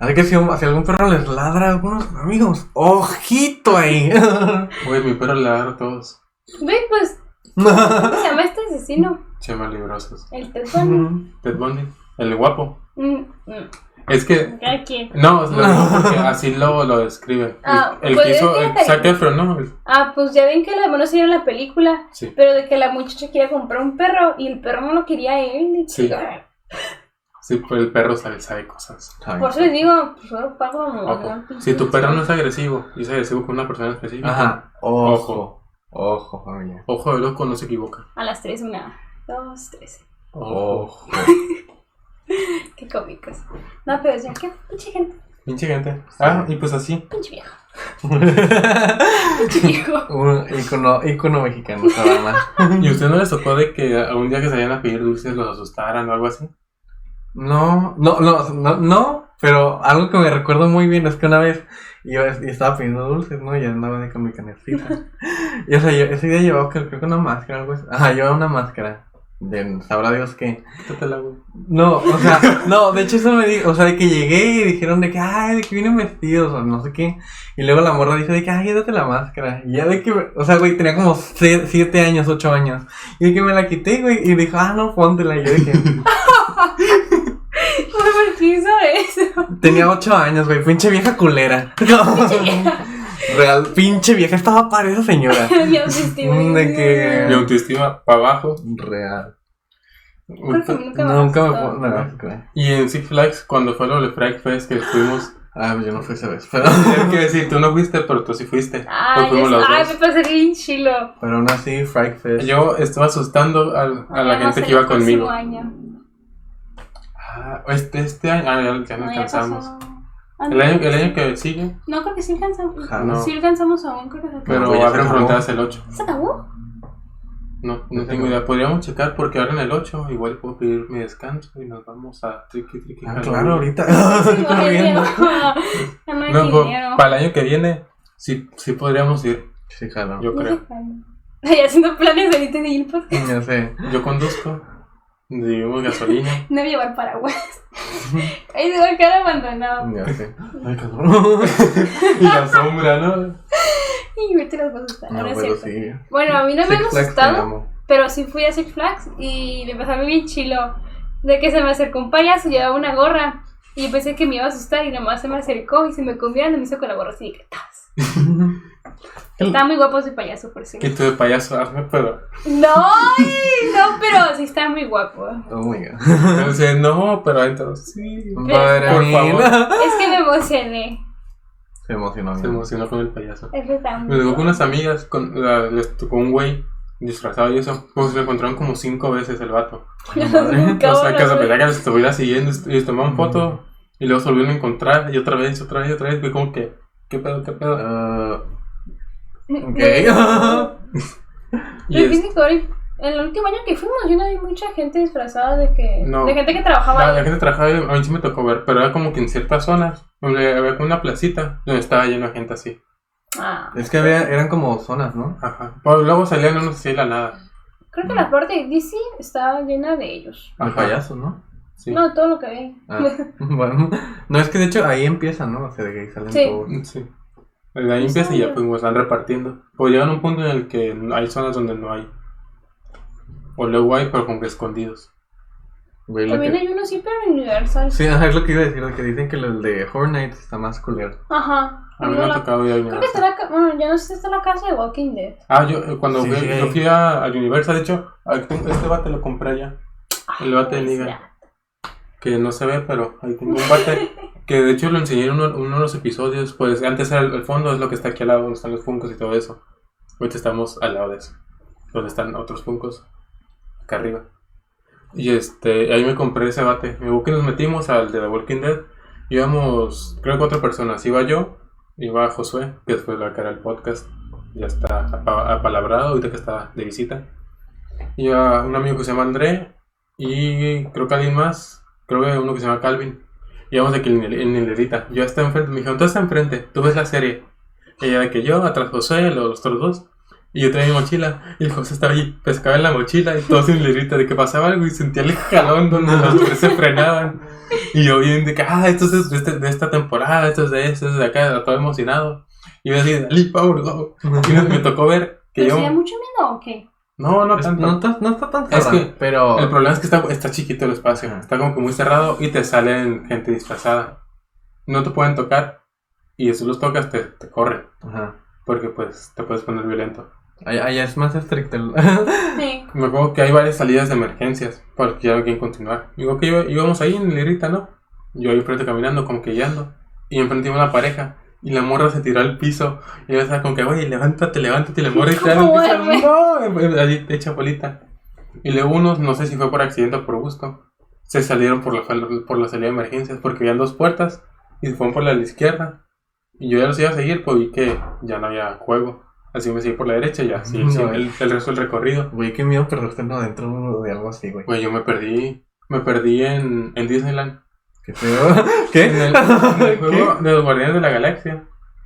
Así que si, un- si algún perro les ladra a algunos amigos, ojito ahí. güey, mi perro le da a todos. Güey, pues, ¿cómo se llama este asesino? Chema librosos. El Ted Bundy. Ted Bundy, el guapo. Mm, mm. Es que, no, lo porque así lo, lo describe. Ah, el, el pues que hizo, el Zac Efron, ¿no? El- Ah, pues ya ven que la no se en la película, Sí. pero de que la muchacha quería comprar un perro y el perro no lo quería él. Sí. Sí, pues el perro sabe, sabe cosas. Por eso les digo, pues una pinche Si tu perro no es agresivo y es agresivo con una persona específica, Ajá, ojo. Ojo, familia. ojo de loco, no se equivoca. A las 3, una, dos, tres. Ojo. Qué cómicos. No, pero decía, qué pinche gente, Pinche gente. Ah, y pues así. pinche viejo. Pinche viejo. Un icono, icono mexicano, esa banda. ¿Y usted no les tocó de que algún día que vayan a pedir dulces los asustaran o algo así? No, no, no, no, no, pero algo que me recuerdo muy bien es que una vez yo y estaba pidiendo dulces, ¿no? Y andaba de con mi canecita. y o sea, yo ese día llevaba creo, que una máscara, algo así. Ajá, llevaba una máscara. De, sabrá Dios güey. No, o sea, no, de hecho eso me dijo, o sea, de que llegué y dijeron de que, ay, de que vienen vestidos o no sé qué. Y luego la morra dice de que, ay, date la máscara. Y ya de que, o sea, güey, tenía como 7 años, 8 años. Y de que me la quité, güey, y dijo, ah, no, póntela. Y yo dije, ¿Por qué hizo eso? tenía 8 años, güey, pinche vieja culera. Real, pinche vieja, estaba para esa señora. Mi autoestima. De que- Mi autoestima para abajo. Real. Nunca me Nunca me pongo, no. Y en Six Flags, cuando fue lo de Frag Fest que fuimos, Ah, pues yo no fui esa vez, pero, tengo que decir, tú no fuiste, pero tú sí fuiste. Ay, Pues fuimos es- los ay, dos. me pasé bien chilo. pero aún así, Fright Fest. Yo estaba asustando al- a, la gente que iba conmigo. año. Ah, este, este año, ah, ya, ya no No, ya alcanzamos. Ah, El no. año, el año que sigue, No, creo que sí alcanzamos. Ajá, no. Sí alcanzamos aún, creo que se acabó. pero ya se abren acabó. fronteras el 8. ¿Se acabó? No, no tengo idea. Podríamos checar porque ahora en el 8 igual puedo pedir mi descanso y nos vamos a Tricky Tricky. Ah, claro, ahorita. Sí, no. Ya no hay No, para el año que viene sí, sí podríamos ir, Sí, jalo. yo No creo. Ay, haciendo planes ahorita de ir podcast. Ya sé. Yo conduzco. Dimos gasolina. No llevar paraguas. Ahí se va a quedar abandonado. Ya sé. Ay, cabrón. y la sombra, ¿no? Y vete las vas a asustar. No, pero sí. Bueno, a mí no me han asustado, pero sí fui a Six Flags y me pasó algo bien chilo. De que se me acercó un payaso, llevaba una gorra. Y yo pensé que me iba a asustar y nomás se me acercó y se me comió y me hizo con la gorra así que ¡tas! Está muy guapo ese payaso, por cierto. Tú de payaso, hazme, pero. No, no, pero sí está muy guapo. Oh my god. Entonces, no, pero entonces sí. Para Por favor. Es que me emocioné. Se emocionó. Se emocionó con el payaso. Es que está muy Me llegó guapo. con unas amigas, con, la- les tocó un güey disfrazado y eso. Pues se lo encontraron como cinco veces el vato. Nunca O sea, que se pensaba que les estuviera siguiendo y les tomaron foto y luego se volvieron a encontrar y otra vez, otra vez, otra vez. Fue como que, ¿qué pedo, qué pedo? Ah. Ok. Pero ahora, en el último año que fuimos, yo no vi mucha gente disfrazada de que. No. De gente que trabajaba la, ahí. la gente trabajaba, a mí sí me tocó ver, pero era como que en ciertas zonas, donde había como una placita, donde estaba lleno de gente así. Ah, Es que había, eran como zonas, ¿no? Ajá. Pero luego salían unos así de la nada. creo que la parte de DC estaba llena de ellos. De Ajá. payasos, ¿no? Sí. No, todo lo que vi. Ah, bueno. No, es que de hecho ahí empieza, ¿no? O sea, de que ahí salen Sí. todos. Sí. Desde ahí empieza y ya pues van repartiendo. Pues llegan a un punto en el que hay zonas donde no hay. O luego hay, pero como que escondidos. Güey, lo También que- hay uno sí, pero Universal. Sí, ajá, es lo que iba a decir, de que dicen que el de Horror Nights está más culero. Ajá. A mí No me la- ha tocado ir a Creo que está la Bueno, ya no sé si está la casa de Walking Dead. Ah, yo eh, cuando Sí, fui, sí, yo fui a, a Universal, de hecho, este bate lo compré allá. El bate de Pues liga. Que no se ve, pero ahí tengo un bate. que de hecho lo enseñé en uno, uno de los episodios. Pues antes era el, el fondo, es lo que está aquí al lado, donde están los funcos y todo eso. Ahorita estamos al lado de eso. Donde están otros funcos. Acá arriba. Y este, ahí me compré ese bate. Me que nos metimos al de The Walking Dead. Íbamos, creo que cuatro personas. Iba yo, iba Josué, que después va a caer el podcast. Ya está apa- apalabrado, ahorita que está de visita. Iba un amigo que se llama André. Y creo que alguien más. Creo que uno que se llama Calvin. Íbamos aquí en, hil- en hilerita. Yo estaba enfrente. Me dijeron, tú estás enfrente. Tú ves la serie. Ella de que yo, atrás José, los otros dos. Y yo traía mi mochila. Y José estaba allí, pescaba en la mochila. Y todos en hilerita. De que pasaba algo y sentía el jalón donde los tres se frenaban. Y yo bien de que, ah, esto es de, este- de esta temporada. Esto es de esto, es de acá. Todo emocionado. Y yo así, dale, power, go. Y me, me tocó ver que ¿Pero yo. da mucho miedo o qué? No, no Es- tanto. no, está, no está tan Es cerrado, que pero... El problema es que está, está chiquito el espacio, Ajá. está como que muy cerrado y te salen gente disfrazada. No te pueden tocar y si los tocas te, te corren Ajá. porque pues te puedes poner violento. Allá, allá es más estricto. el- Sí. Me acuerdo que hay varias salidas de emergencias para que ya no quieren continuar. Digo que iba- íbamos ahí en Lirita, ¿no? Yo ahí enfrente caminando, como que guiando. Y enfrente iba una pareja. Y la morra se tiró al piso. Y yo estaba como que, oye, levántate, levántate. Y la morra está ¿Cómo piso. duerme? No, allí hecha bolita. Y luego unos, no sé si fue por accidente o por gusto, se salieron por la, por la salida de emergencias porque habían dos puertas y se fueron por la de la izquierda. Y yo ya los iba a seguir, pues vi que ya no había juego. Así me seguí por la derecha y ya, sí, sí, No. el, el resto del recorrido. Güey, qué miedo perderte adentro de algo así, güey. Güey, yo me perdí. Me perdí en, en Disneyland. Qué feo. ¿Qué? En el, en el juego de los Guardianes de la Galaxia.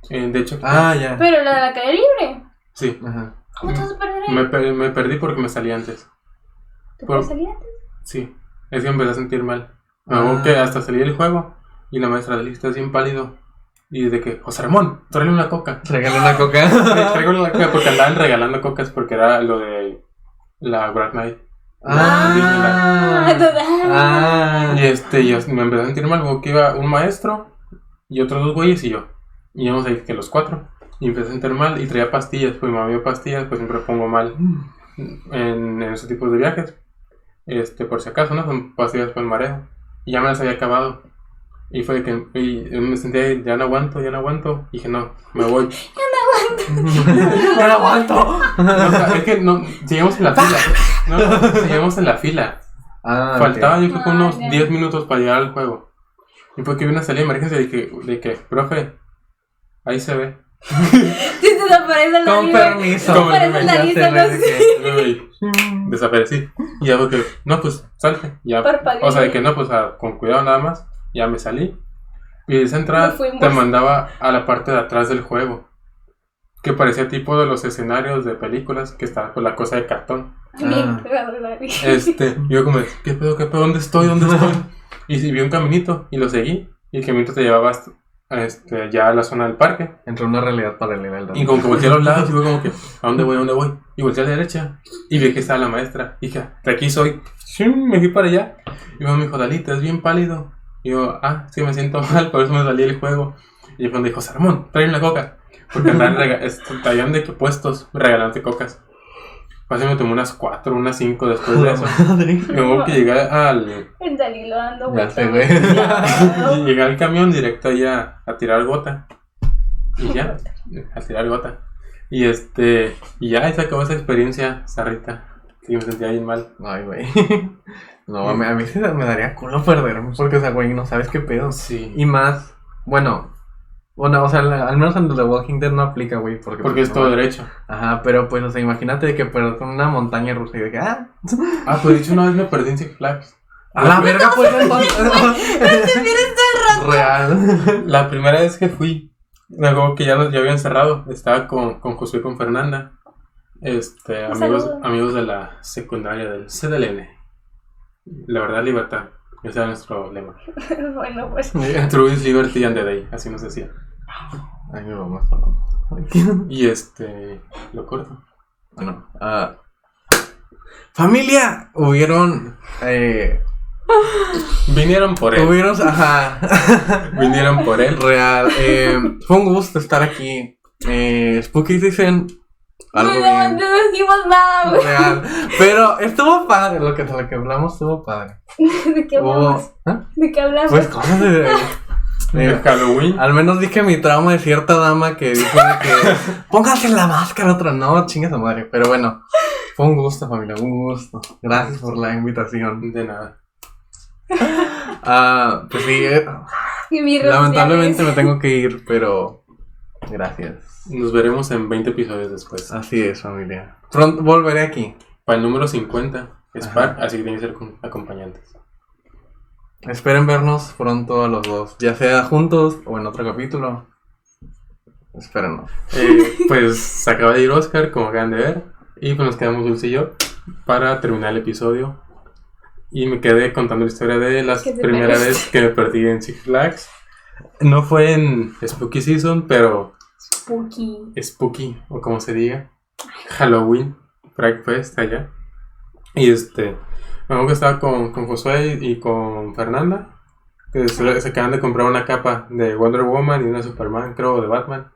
Eh, de hecho, Ah, ya. Pero la de la calle libre. sí. Ajá. ¿Cómo te vas a perder ahí? Me, per- me perdí porque me salí antes. ¿Te por- salir antes? Sí. Es que me empecé a sentir mal. Me Ah. acuerdo que hasta salí del juego y la maestra de estás bien pálido. Y de que, José Ramón, tráele una coca. Regala una coca. Tráigale una coca porque andaban regalando cocas porque era lo de la Black Knight. Ah, total. ah. Y este, yo me empecé a sentir mal porque iba un maestro y otros dos güeyes y yo. Y íbamos ahí que los cuatro. Y empecé a sentir mal y traía pastillas. Pues mi mamá dio pastillas, pues siempre pongo mal en, en esos tipos de viajes. Este, por si acaso, ¿no? Son pastillas para el mareo. Y ya me las había acabado. Y fue de que y me sentía, ya no aguanto, ya no aguanto. Y dije, no, me voy. No lo aguanto. No, o sea, es que no, seguimos en la fila. No, no, seguimos en la fila. Ah. Faltaban yo creo que Ah, unos ya. 10 minutos para llegar al juego. Y fue que vi una salida de emergencia de que, de que, profe, ahí se ve. Si te desaparece la Con permiso. Sé. Y desaparecí. Y ya que, no, pues salte. Ya, o sea, de que no, pues a- con cuidado nada más. Ya me salí. Y esa entrada te mandaba a la parte de atrás del juego. Que parecía tipo de los escenarios de películas que estaba con la cosa de cartón. Ah. Este, yo como, ¿qué pedo, qué pedo? ¿Dónde estoy? ¿Dónde estoy? Y sí, vi un caminito y lo seguí. Y el caminito te llevaba hasta, este, ya a la zona del parque. Entró una realidad paralela. el Y como que volteé a los lados y fue como que, ¿a dónde voy? ¿A dónde voy? Y volteé a la derecha y vi que estaba la maestra. Y dije, de aquí soy. Me fui para allá. Y me dijo, Dalita, es bien pálido. Y yo, ah, sí, me siento mal, por eso me salí del juego. Y fue cuando dijo, Salomón, trae una coca. Porque andaban traían de que puestos regalándote cocas. Casi me tomé unas cuatro, unas cinco después de eso. Madre. Luego que llegué al, El Dalilo dando vueltas. llegué al camión directo ahí a, a tirar gota. Y ya, a tirar gota. Y este, y ya, se acabó esa experiencia, Sarrita. Sí, me sentía bien mal. Ay, güey. No, a mí, a mí sí me daría culo perderme. Porque, o sea, güey, no sabes qué pedo. Sí. Y más, bueno, bueno, o sea, al menos en The Walking Dead no aplica, güey. Porque, Porque pues, es todo no- derecho. Ajá, pero pues, o sea, imagínate que perdón una montaña rusa y de que, ah, Ah, pues de hecho una vez me perdí en Six Flags. a la verga, pues, Real. La primera vez que fui, luego que ya, nos- ya habían cerrado, estaba con, con Josué y con Fernanda. Este, Un amigos, saludo. amigos de la secundaria del CDLN. La verdad, libertad. Ese era nuestro lema. bueno, pues. True is liberty and the day, así nos decía. Ay, mi mamá está hablando. Y este, lo corto. Bueno, ah, familia, hubieron, eh, Vinieron por él. hubieron, ajá, Vinieron por él. real, eh, fue un gusto estar aquí, eh, Spooky dicen algo no, bien, no dijimos nada, güey. real, pero estuvo padre, lo que, lo que hablamos estuvo padre, ¿De qué hubo, hablamos? ¿ah? ¿De qué hablamos? pues cosas de, de- Halloween. al menos dije mi trauma de cierta dama que dijo de que póngase la máscara otra, no, chingas a madre, pero bueno, fue un gusto familia, un gusto, gracias por la invitación. De nada. Ah, pues sí, eh, lamentablemente me tengo que ir, pero gracias. Nos veremos en 20 episodios después. Así es, familia. Pronto volveré aquí. Para el número 50 es Ajá. par, así que tienen que ser acompañantes. Esperen vernos pronto a los dos, ya sea juntos o en otro capítulo. Espérenos. Eh, pues se acaba de ir Oscar, como acaban de ver. Y pues nos quedamos Dulce y yo para terminar el episodio. Y me quedé contando la historia de la primera vez que me perdí en Six Flags. No fue en Spooky Season, pero Spooky. Spooky, o como se diga. Halloween, Fest allá. Y este, me acuerdo que estaba con, con Josué y con Fernanda. Que se, se acaban de comprar una capa de Wonder Woman y una Superman, creo, o de Batman.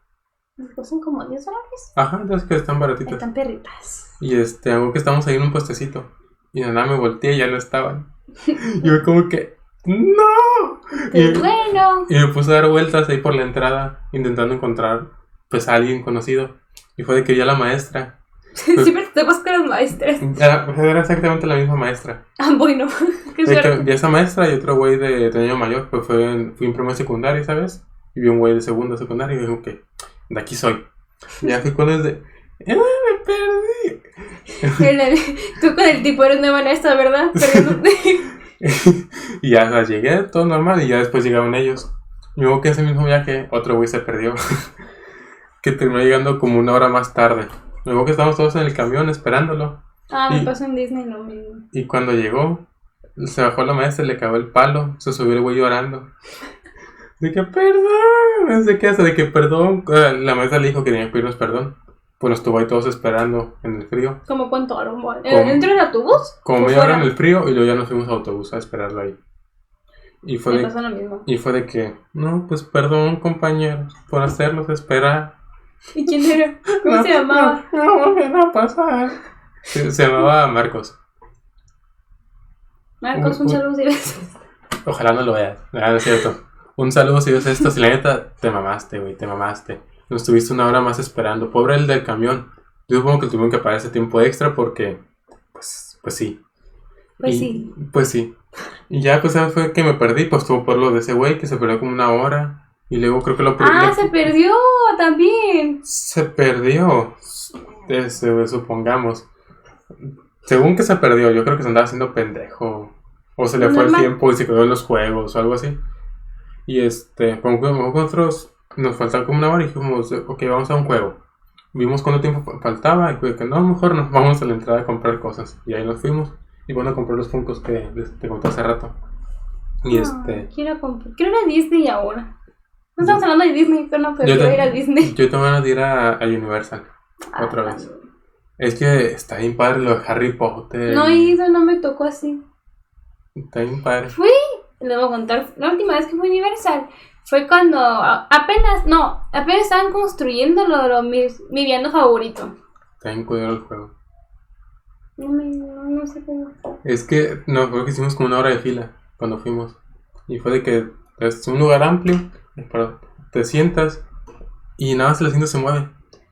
Costan como 10 dólares. Ajá, entonces que están baratitas. Están perritas. Y este, algo que estamos ahí en un puestecito. Y de nada me volteé y ya no estaban. Y yo como que, ¡No! Y, Pero bueno. y me puse a dar vueltas ahí por la entrada, intentando encontrar pues a alguien conocido. Y fue de que ya la maestra. Siempre te vas con las maestras. Era, era exactamente la misma maestra. Ah, bueno. Qué a esa maestra y otro güey de, de año mayor, pues fue en, fui en primaria secundaria, ¿sabes? Y vi un güey de segundo secundaria y dijo que de aquí soy. Y ya fui con el de, ¡eh, me perdí! En el- Tú con el tipo eres nueva en esta, ¿verdad? Y ya o sea, llegué, todo normal, y ya después llegaron ellos. Y luego que ese mismo viaje, otro güey se perdió. que terminó llegando como una hora más tarde. Luego que estábamos todos en el camión esperándolo. Ah, me Y- pasó en Disney lo mismo. Y cuando llegó, se bajó la maestra, le cagó el palo, se subió el güey llorando. De que perdón, no sé qué hace, de que perdón. Eh, La maestra le dijo que tenía que pedirnos perdón. Pues nos estuvo ahí todos esperando en el frío. ¿Cómo cuánto hora? ¿Cómo? ¿Entro en autobús? Como ¿O media hora en el frío y luego ya nos fuimos a autobús a esperarlo ahí. Y fue Me de, pasó lo mismo. y fue de que, no, pues perdón compañeros por hacerlos esperar. ¿Y quién era? ¿Cómo No, se llamaba? No, no volverá a pasar. Se, se llamaba Marcos. Marcos, un saludo si ves. Ojalá no lo veas. Ah, no es cierto. Un saludo si ves esto. Si la neta, te mamaste, güey, te mamaste. Nos tuviste una hora más esperando. Pobre el del camión. Yo supongo que tuvieron que pagar ese tiempo extra porque, pues, pues sí. Pues Y- sí. Pues sí. Y ya, pues, ¿sabes? Fue que me perdí. Pues tuvo por lo de ese güey que se perdió como una hora. Y luego creo que lo Ah, le- se perdió también. se perdió. Este, supongamos. Según que se perdió, yo creo que se andaba haciendo pendejo. O se le fue el tiempo y se quedó en los juegos o algo así. Y este, como que nosotros nos faltaba como una hora y dijimos, ok, vamos a un juego. vimos cuánto tiempo fa- faltaba y que no, mejor nos vamos a la entrada a comprar cosas. Y ahí nos fuimos. Y bueno, compré los funcos que te conté hace rato. Y Ah, este. Quiero, comprar- quiero ir a Disney ahora. No estamos hablando de Disney, pero no, pero Yo ir a Disney. Yo tengo ganas de ir a, a Universal. Otra Ah, vez. Es que está bien padre lo de Harry Potter. No he ido, no me tocó así. Está bien padre. Fui, les voy a contar, la última vez que fui a Universal fue cuando apenas, no, apenas estaban construyendo lo, lo- mi, mi favorito. Está bien cuidado el juego. No, me, no, no sé cómo. Es que, no, creo que hicimos como una hora de fila cuando fuimos. Y fue de que es un lugar amplio, pero te sientas y nada más el asiento se mueve.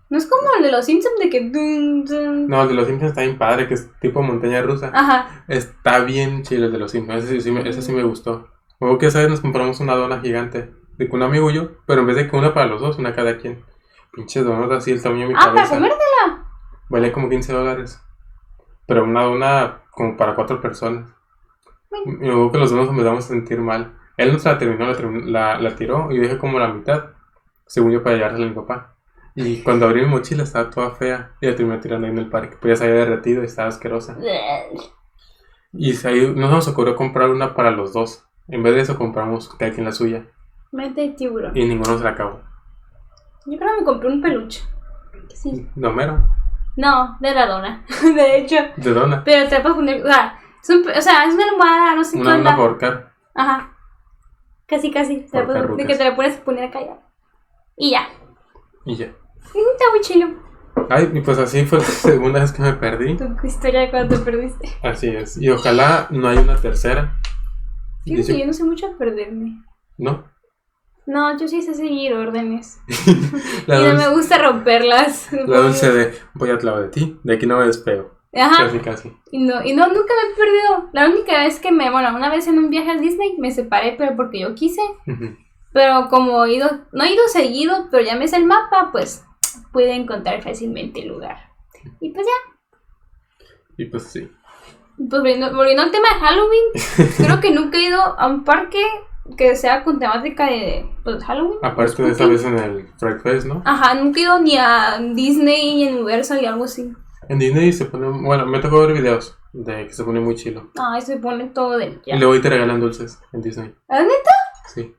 No es como el de los Simpsons de que... No, el de los Simpsons está bien padre, que es tipo montaña rusa. Ajá. Está bien chido el de los Simpsons, ese sí, me- ese sí me gustó. Luego que esa vez nos compramos una dona gigante, de un amigo y yo, pero en vez de que una para los dos, una cada quien. Pinches donas así el tamaño de mi Ah, para cabeza. comértela. Valía como 15 dólares. Pero una dona como para cuatro personas. Bueno. Y luego que los dos nos empezamos a sentir mal. Él no se la terminó, la, la, la tiró y dejé como la mitad, según yo para llevársela a mi papá. Y cuando abrí mi mochila estaba toda fea y la terminé tirando ahí en el parque, pues ya se había derretido y estaba asquerosa. Y se ahí no se nos ocurrió comprar una para los dos. En vez de eso compramos cada quien la suya Mete tiburón. y ninguno se la acabó. Yo creo que me compré un peluche. Sí. No, mero. No, de la dona. de hecho. De dona. Pero te puedes poner... O sea, es, un pe- o sea, es una almohada, no sé qué Una onda. Ajá. Casi, casi. Te la Por puedes- de que te la puedes poner acá ya. Y ya. Y ya. Está muy chilo. Ay, y pues así fue la segunda vez que me perdí. Tu historia de cuando te perdiste. Así es. Y ojalá no haya una tercera. Fíjate que yo no sé mucho de perderme. ¿No? No, yo sí sé seguir órdenes. Y no me gusta romperlas. la dulce de voy al lado de ti, de aquí no me despego. Ajá. Casi, casi. Y no, y no, nunca me he perdido. La única vez que me, bueno, una vez en un viaje a Disney me separé, pero porque yo quise. Pero como he ido, no he ido seguido, pero ya me sé el mapa, pues pude encontrar fácilmente el lugar. Y pues ya. Y pues sí. Pues volviendo, volviendo al tema de Halloween, creo que nunca he ido a un parque que sea con temática de pues, Halloween. Aparte de esa vez en el Fright Fest, ¿no? Ajá, nunca he ido ni a Disney ni a Universal y algo así. En Disney se pone. Bueno, me tocó ver videos de que se pone muy chilo. Ay, se pone todo del ya. Y luego te regalan dulces en Disney. ¿Ah, neta? Sí.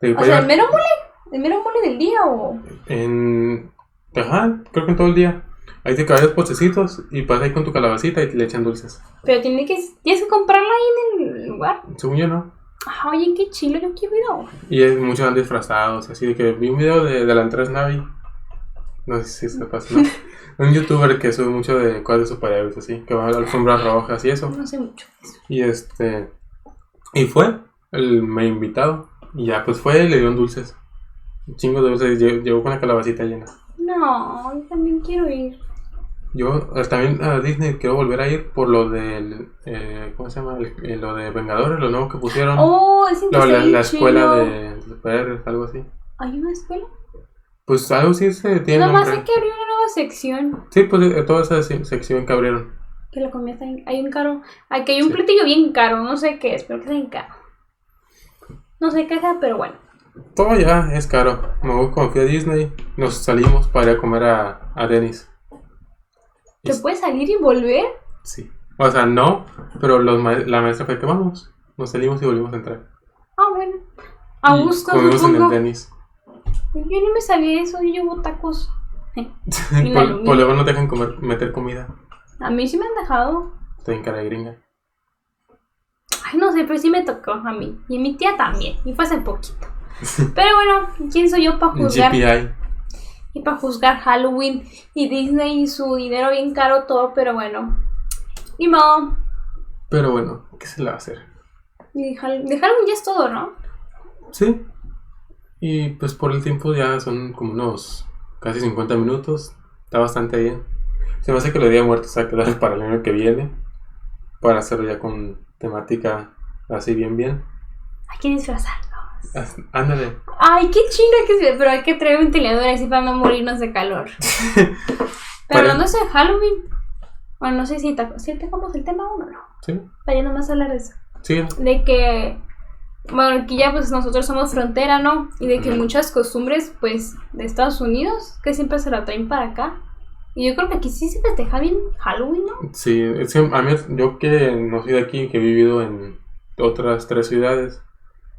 Te O sea, ¿el mero mole? ¿El mero mole del día o...? en. Ajá, creo que en todo el día. Ahí te caen los potecitos y pasas ahí con tu calabacita y le echan dulces. Pero tiene que, tienes que comprarlo ahí en el lugar. Según yo, no. Ah, oye, qué chilo, yo quiero ir. Y es, muchos van disfrazados, así de que vi un video de, de la Andrés Navi. No sé si se pasa, ¿no? Un youtuber que sube mucho de cosas de superhéroes, así, que va a alfombras rojas y eso. No sé mucho. Y este. Y fue el me invitado. Y ya, pues fue, le dieron dulces. Un chingo de dulces, lle- llegó con la calabacita llena. No, yo también quiero ir. Yo eh, también a Disney quiero volver a ir por lo del. Eh, ¿Cómo se llama? El- eh, lo de Vengadores, lo nuevo que pusieron. Oh, está la, la escuela de superhéroes, algo así. ¿Hay una escuela? Pues algo sí se tiene Nada más nombre. hay que abrir una nueva sección. Sí, pues eh, toda esa se- sección que abrieron. Que la comida está bien- Hay un caro. Aquí hay un Sí. platillo bien caro. No sé qué es, pero que está bien caro. No sé qué sea, pero bueno. Todo ya es caro. Me cuando fui a Disney, nos salimos para ir a comer a, a Dennis. Y ¿Te puedes salir y volver? Sí. O sea, no, pero los ma- la maestra fue que vamos. Nos salimos y volvimos a entrar. Ah, bueno. A Y gusto, comimos en el Dennis. Yo no me sabía eso, yo llevo tacos. Por, luego no te dejan comer, meter comida. A mí sí me han dejado. Estoy en cara de gringa. Ay, no sé, pero sí me tocó a mí. Y a mi tía también. Y fue hace poquito. Pero bueno, ¿quién soy yo para juzgar? GPI. Y para juzgar Halloween y Disney y su dinero bien caro todo, pero bueno. Ni modo. Pero bueno, ¿qué se le va a hacer? De Halloween ya es todo, ¿no? Sí. Y pues por el tiempo ya son como unos casi 50 minutos. Está bastante bien. Se me hace que lo Día se va a quedar para el año que viene. Para hacerlo ya con temática así bien bien. Hay que disfrazarnos. Ándale. Ay, qué chinga que se Pero hay que traer ventilador así para no morirnos de calor. Pero Para- hablando de Halloween. Bueno, no sé si, te, si tocamos el tema o no. Sí, Para ya nomás hablar de eso. sí. De que Bueno, aquí ya pues nosotros somos frontera, ¿no? Y de que muchas costumbres, pues, de Estados Unidos, que siempre se la traen para acá. Y yo creo que aquí sí se festeja bien Halloween, ¿no? Sí, es que a mí, yo que no soy de aquí, que he vivido en otras tres ciudades.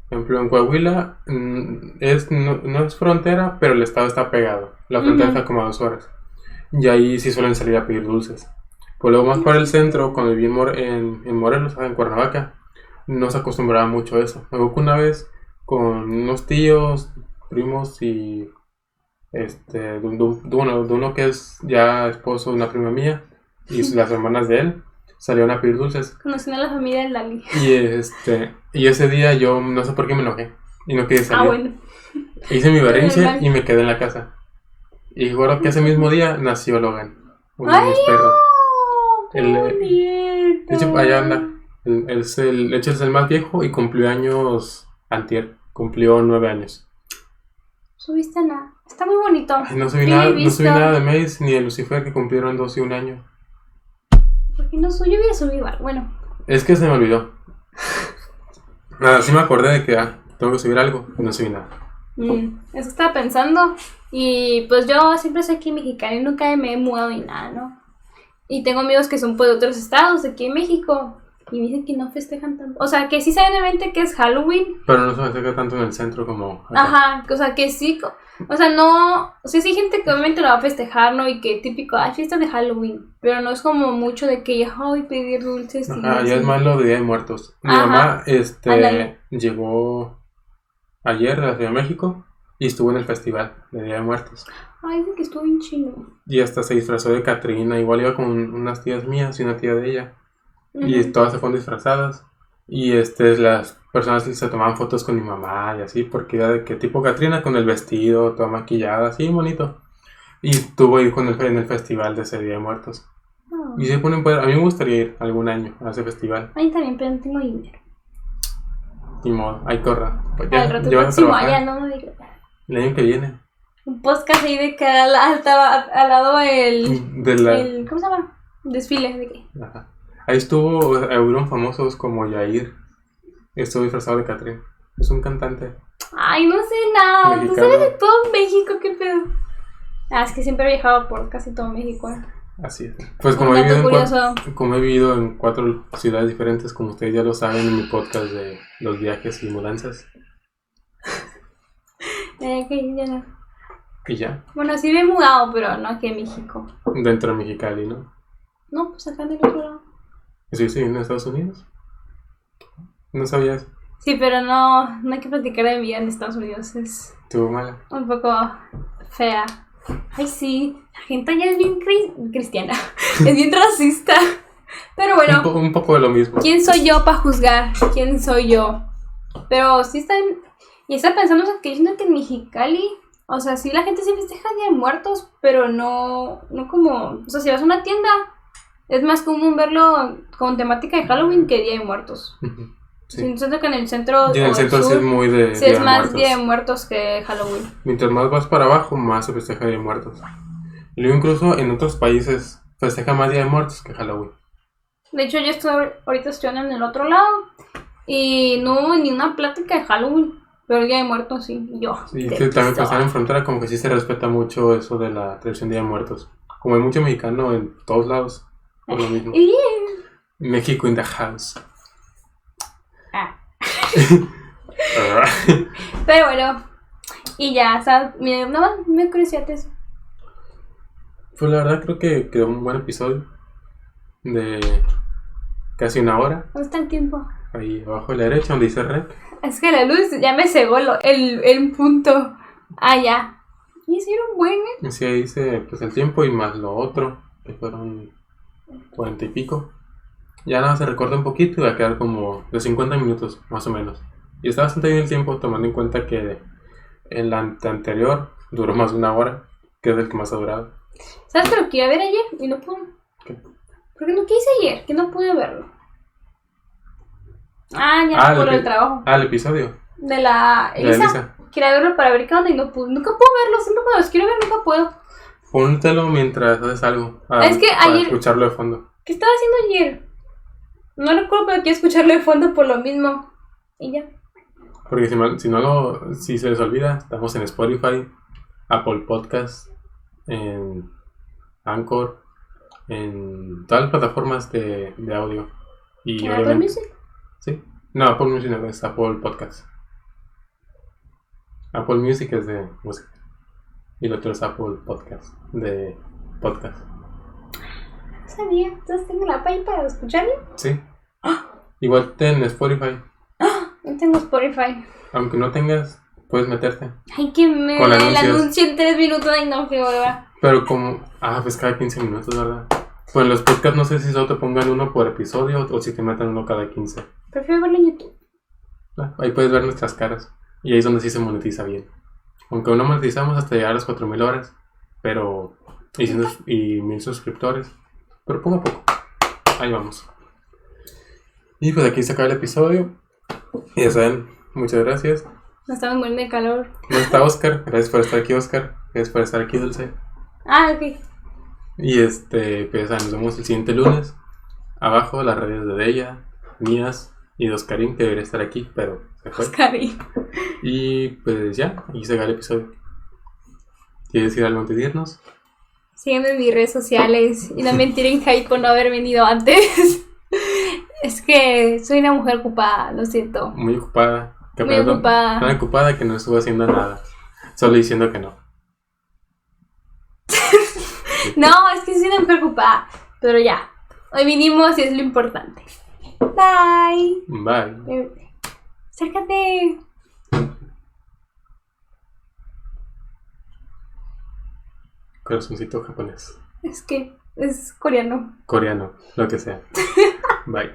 Por ejemplo, en Coahuila mm, es, no, no es frontera, pero el estado está pegado. La frontera está como a dos horas. Y ahí sí suelen salir a pedir dulces. Pues luego más para el centro, cuando viví en, en Morelos, en Cuernavaca, no se acostumbraba mucho a eso. Me que una vez con unos tíos, primos y este, de, un- de un- de uno, de uno que es ya esposo de una prima mía y las hermanas de él salieron a pedir dulces. Conociendo a la familia del Lali. Y este y ese día yo no sé por qué me enojé y no quería salir. Ah, bueno. Hice mi berrinche y me quedé en la casa. Y recuerdo que ese mismo día nació Logan, uno de ¡Ay, mis perros. El! De hecho, allá anda. Es el, de hecho, es el más viejo y cumplió años antier. Cumplió nueve años. Subiste nada. Está muy bonito. Ay, no subí, nada, no subí nada de Maze ni de Lucifer que cumplieron dos y un año. ¿Por qué no suyo? Yo voy a subir igual. Bueno. Es que se me olvidó. Nada, sí me acordé de que ah, tengo que subir algo y no subí nada. Mm, eso estaba pensando. Y pues yo siempre soy aquí mexicana y nunca me he mudado ni nada, ¿no? Y tengo amigos que son pues, de otros estados, de aquí en México. Y dicen que no festejan tanto. O sea, que sí saben obviamente que es Halloween. Pero no se acerca tanto en el centro como acá. Ajá, o sea, que sí. O sea, no. O sea, sí hay gente que obviamente lo va a festejar, ¿no? Y que típico, ah, fiesta de Halloween. Pero no es como mucho de que, ay, pedir dulces. así. ya es más lo de Día de Muertos. Mi Ajá. mamá este, Ándale. llegó ayer de la Ciudad de México y estuvo en el festival de Día de Muertos. Ay, dicen que estuvo bien chino. Y hasta se disfrazó de Catrina. Igual iba con unas tías mías y una tía de ella. Y Ujú. todas se fueron disfrazadas. Y este, las personas se tomaban fotos con mi mamá y así, porque era de que tipo Catrina con el vestido, toda maquillada, así bonito. Y estuvo ahí con el, en el festival de ese Día de Muertos. Ah. Y se ponen, pues, a mí me gustaría ir algún año a ese festival. Ay, también, pero no tengo dinero. Ni modo, hay corra. Pues ya, Al rato ya vas a próximo año, no me digas. El año que viene. Un podcast ahí de que al, al, al lado el, De la, el. ¿Cómo se llama? Desfile de qué. Ajá. Ahí estuvo, hubieron famosos como Yair. Estuvo disfrazado de Catrín. Es un cantante. Ay, no sé nada. Tú Mexicano. sabes de todo México, qué pedo. Ah, es que siempre he viajado por casi todo México. ¿eh? Así es. Pues como he, vivido en como he vivido en cuatro ciudades diferentes, como ustedes ya lo saben en mi podcast de los viajes y mudanzas. Eh, que ya no. Y ya, Bueno, sí me he mudado, pero no aquí en México. dentro de Mexicali, ¿no? No, pues acá en el otro lado. ¿Estuviste viviendo en Estados Unidos? No sabías. Sí, pero no, no hay que platicar de vida en Estados Unidos. Es Estuvo mala. un poco fea. Ay, sí, la gente allá es bien cri- cristiana. es bien racista. Pero Un, bueno, po- un poco de lo mismo. ¿quién soy yo para juzgar? ¿Quién soy yo? Pero sí están. Y está pensando o sea, que diciendo que en Mexicali. O sea, sí la gente sí festeja Día de Muertos, pero no, no como. O sea, si vas a una tienda, es más común verlo con temática de Halloween que Día de Muertos. Sí. Sí, siento que en el centro. Y en el centro sí sur, es muy de sí es más. Día de Muertos que Halloween. Mientras más vas para abajo, más se festeja Día de Muertos. Y luego incluso en otros países festeja más Día de Muertos que Halloween. De hecho, yo estoy ahorita estudiando en el otro lado y no hubo ni una plática de Halloween, pero el Día de Muertos sí. y Yo. Sí, ¿qué que también pasar en frontera como que sí se respeta mucho eso de la tradición de Día de Muertos. Como hay mucho mexicano en todos lados, por lo mismo. Y México in the house. Ah. Pero bueno, y ya, o sea, nada más me curiosidad eso. Pues la verdad creo que quedó un buen episodio de casi una hora. ¿Dónde está el tiempo? Ahí abajo a la derecha donde dice rec. Es que la luz ya me cegó lo- el, el punto. Ah, ya. Y hicieron buen, ¿eh? Sí, ahí dice pues el tiempo y más lo otro, que fueron cuarenta y pico. Ya nada, se recorta un poquito y va a quedar como de 50 minutos, más o menos. Y está bastante bien el tiempo, tomando en cuenta que el ante- anterior duró más de una hora, que es el que más ha durado. ¿Sabes que lo quería ver ayer y no pude? ¿Qué? ¿Por qué no? ¿Qué hice ayer? Que no pude verlo. Ah, ya, Ah, lo por el trabajo. Ah, el episodio De la. Elisa. Quería verlo para ver qué onda y no pude. Nunca puedo verlo, siempre cuando los quiero ver nunca puedo. Póntelo mientras haces algo. Es que para ayer- escucharlo de fondo. ¿Qué estaba haciendo ayer? No recuerdo, pero quiero escucharlo de fondo por lo mismo. Y ya. Porque si, mal- si no lo, si se les olvida, estamos en Spotify, Apple Podcast, en Anchor, en todas las plataformas de, de audio. Y ¿En Apple Music? Sí. No, Apple Music no, es Apple Podcast. Apple Music es de música. Y el otro es Apple Podcast, de podcast. No sabía. Entonces tengo la pay para escucharlo. Sí. Igual ten Spotify. No tengo Spotify. Aunque no tengas, puedes meterte. Ay, que me Con el anuncios. anuncio en tres minutos. Ay, no, qué hueva. Pero como... Ah, pues cada 15 minutos, ¿verdad? Pues en los podcasts no sé si solo te pongan uno por episodio o si te metan uno cada 15. Prefiero verlo en YouTube. Ah, Ahí puedes ver nuestras caras. Y ahí es donde sí se monetiza bien. Aunque aún no monetizamos hasta llegar a las 4000 horas. Pero. Y, y 1000 suscriptores. Pero poco a poco. Ahí vamos. Y pues aquí se acaba el episodio. Y ya saben, muchas gracias. Nos estamos muriendo de calor. No está Oscar. Gracias por estar aquí, Oscar. Gracias por estar aquí, Dulce. Ah, ok. Y este, pues ya, nos vemos el siguiente lunes. Abajo las redes de Deya, mías y de Oscarín, que debería estar aquí, pero. Oscari. Y pues ya, aquí se acaba el episodio. ¿Quieres decir algo antes de irnos? Sígueme en mis redes sociales y no me tiren hate por no haber venido antes. es que soy una mujer ocupada, lo siento. Muy ocupada. Que Muy ocupada. Tan ocupada que no estuvo haciendo nada. Solo diciendo que no. No, es que soy una mujer ocupada. Pero ya, hoy vinimos y es lo importante. Bye. Bye. Acércate. Corazoncito japonés. Es que es coreano. Coreano, lo que sea. Bye.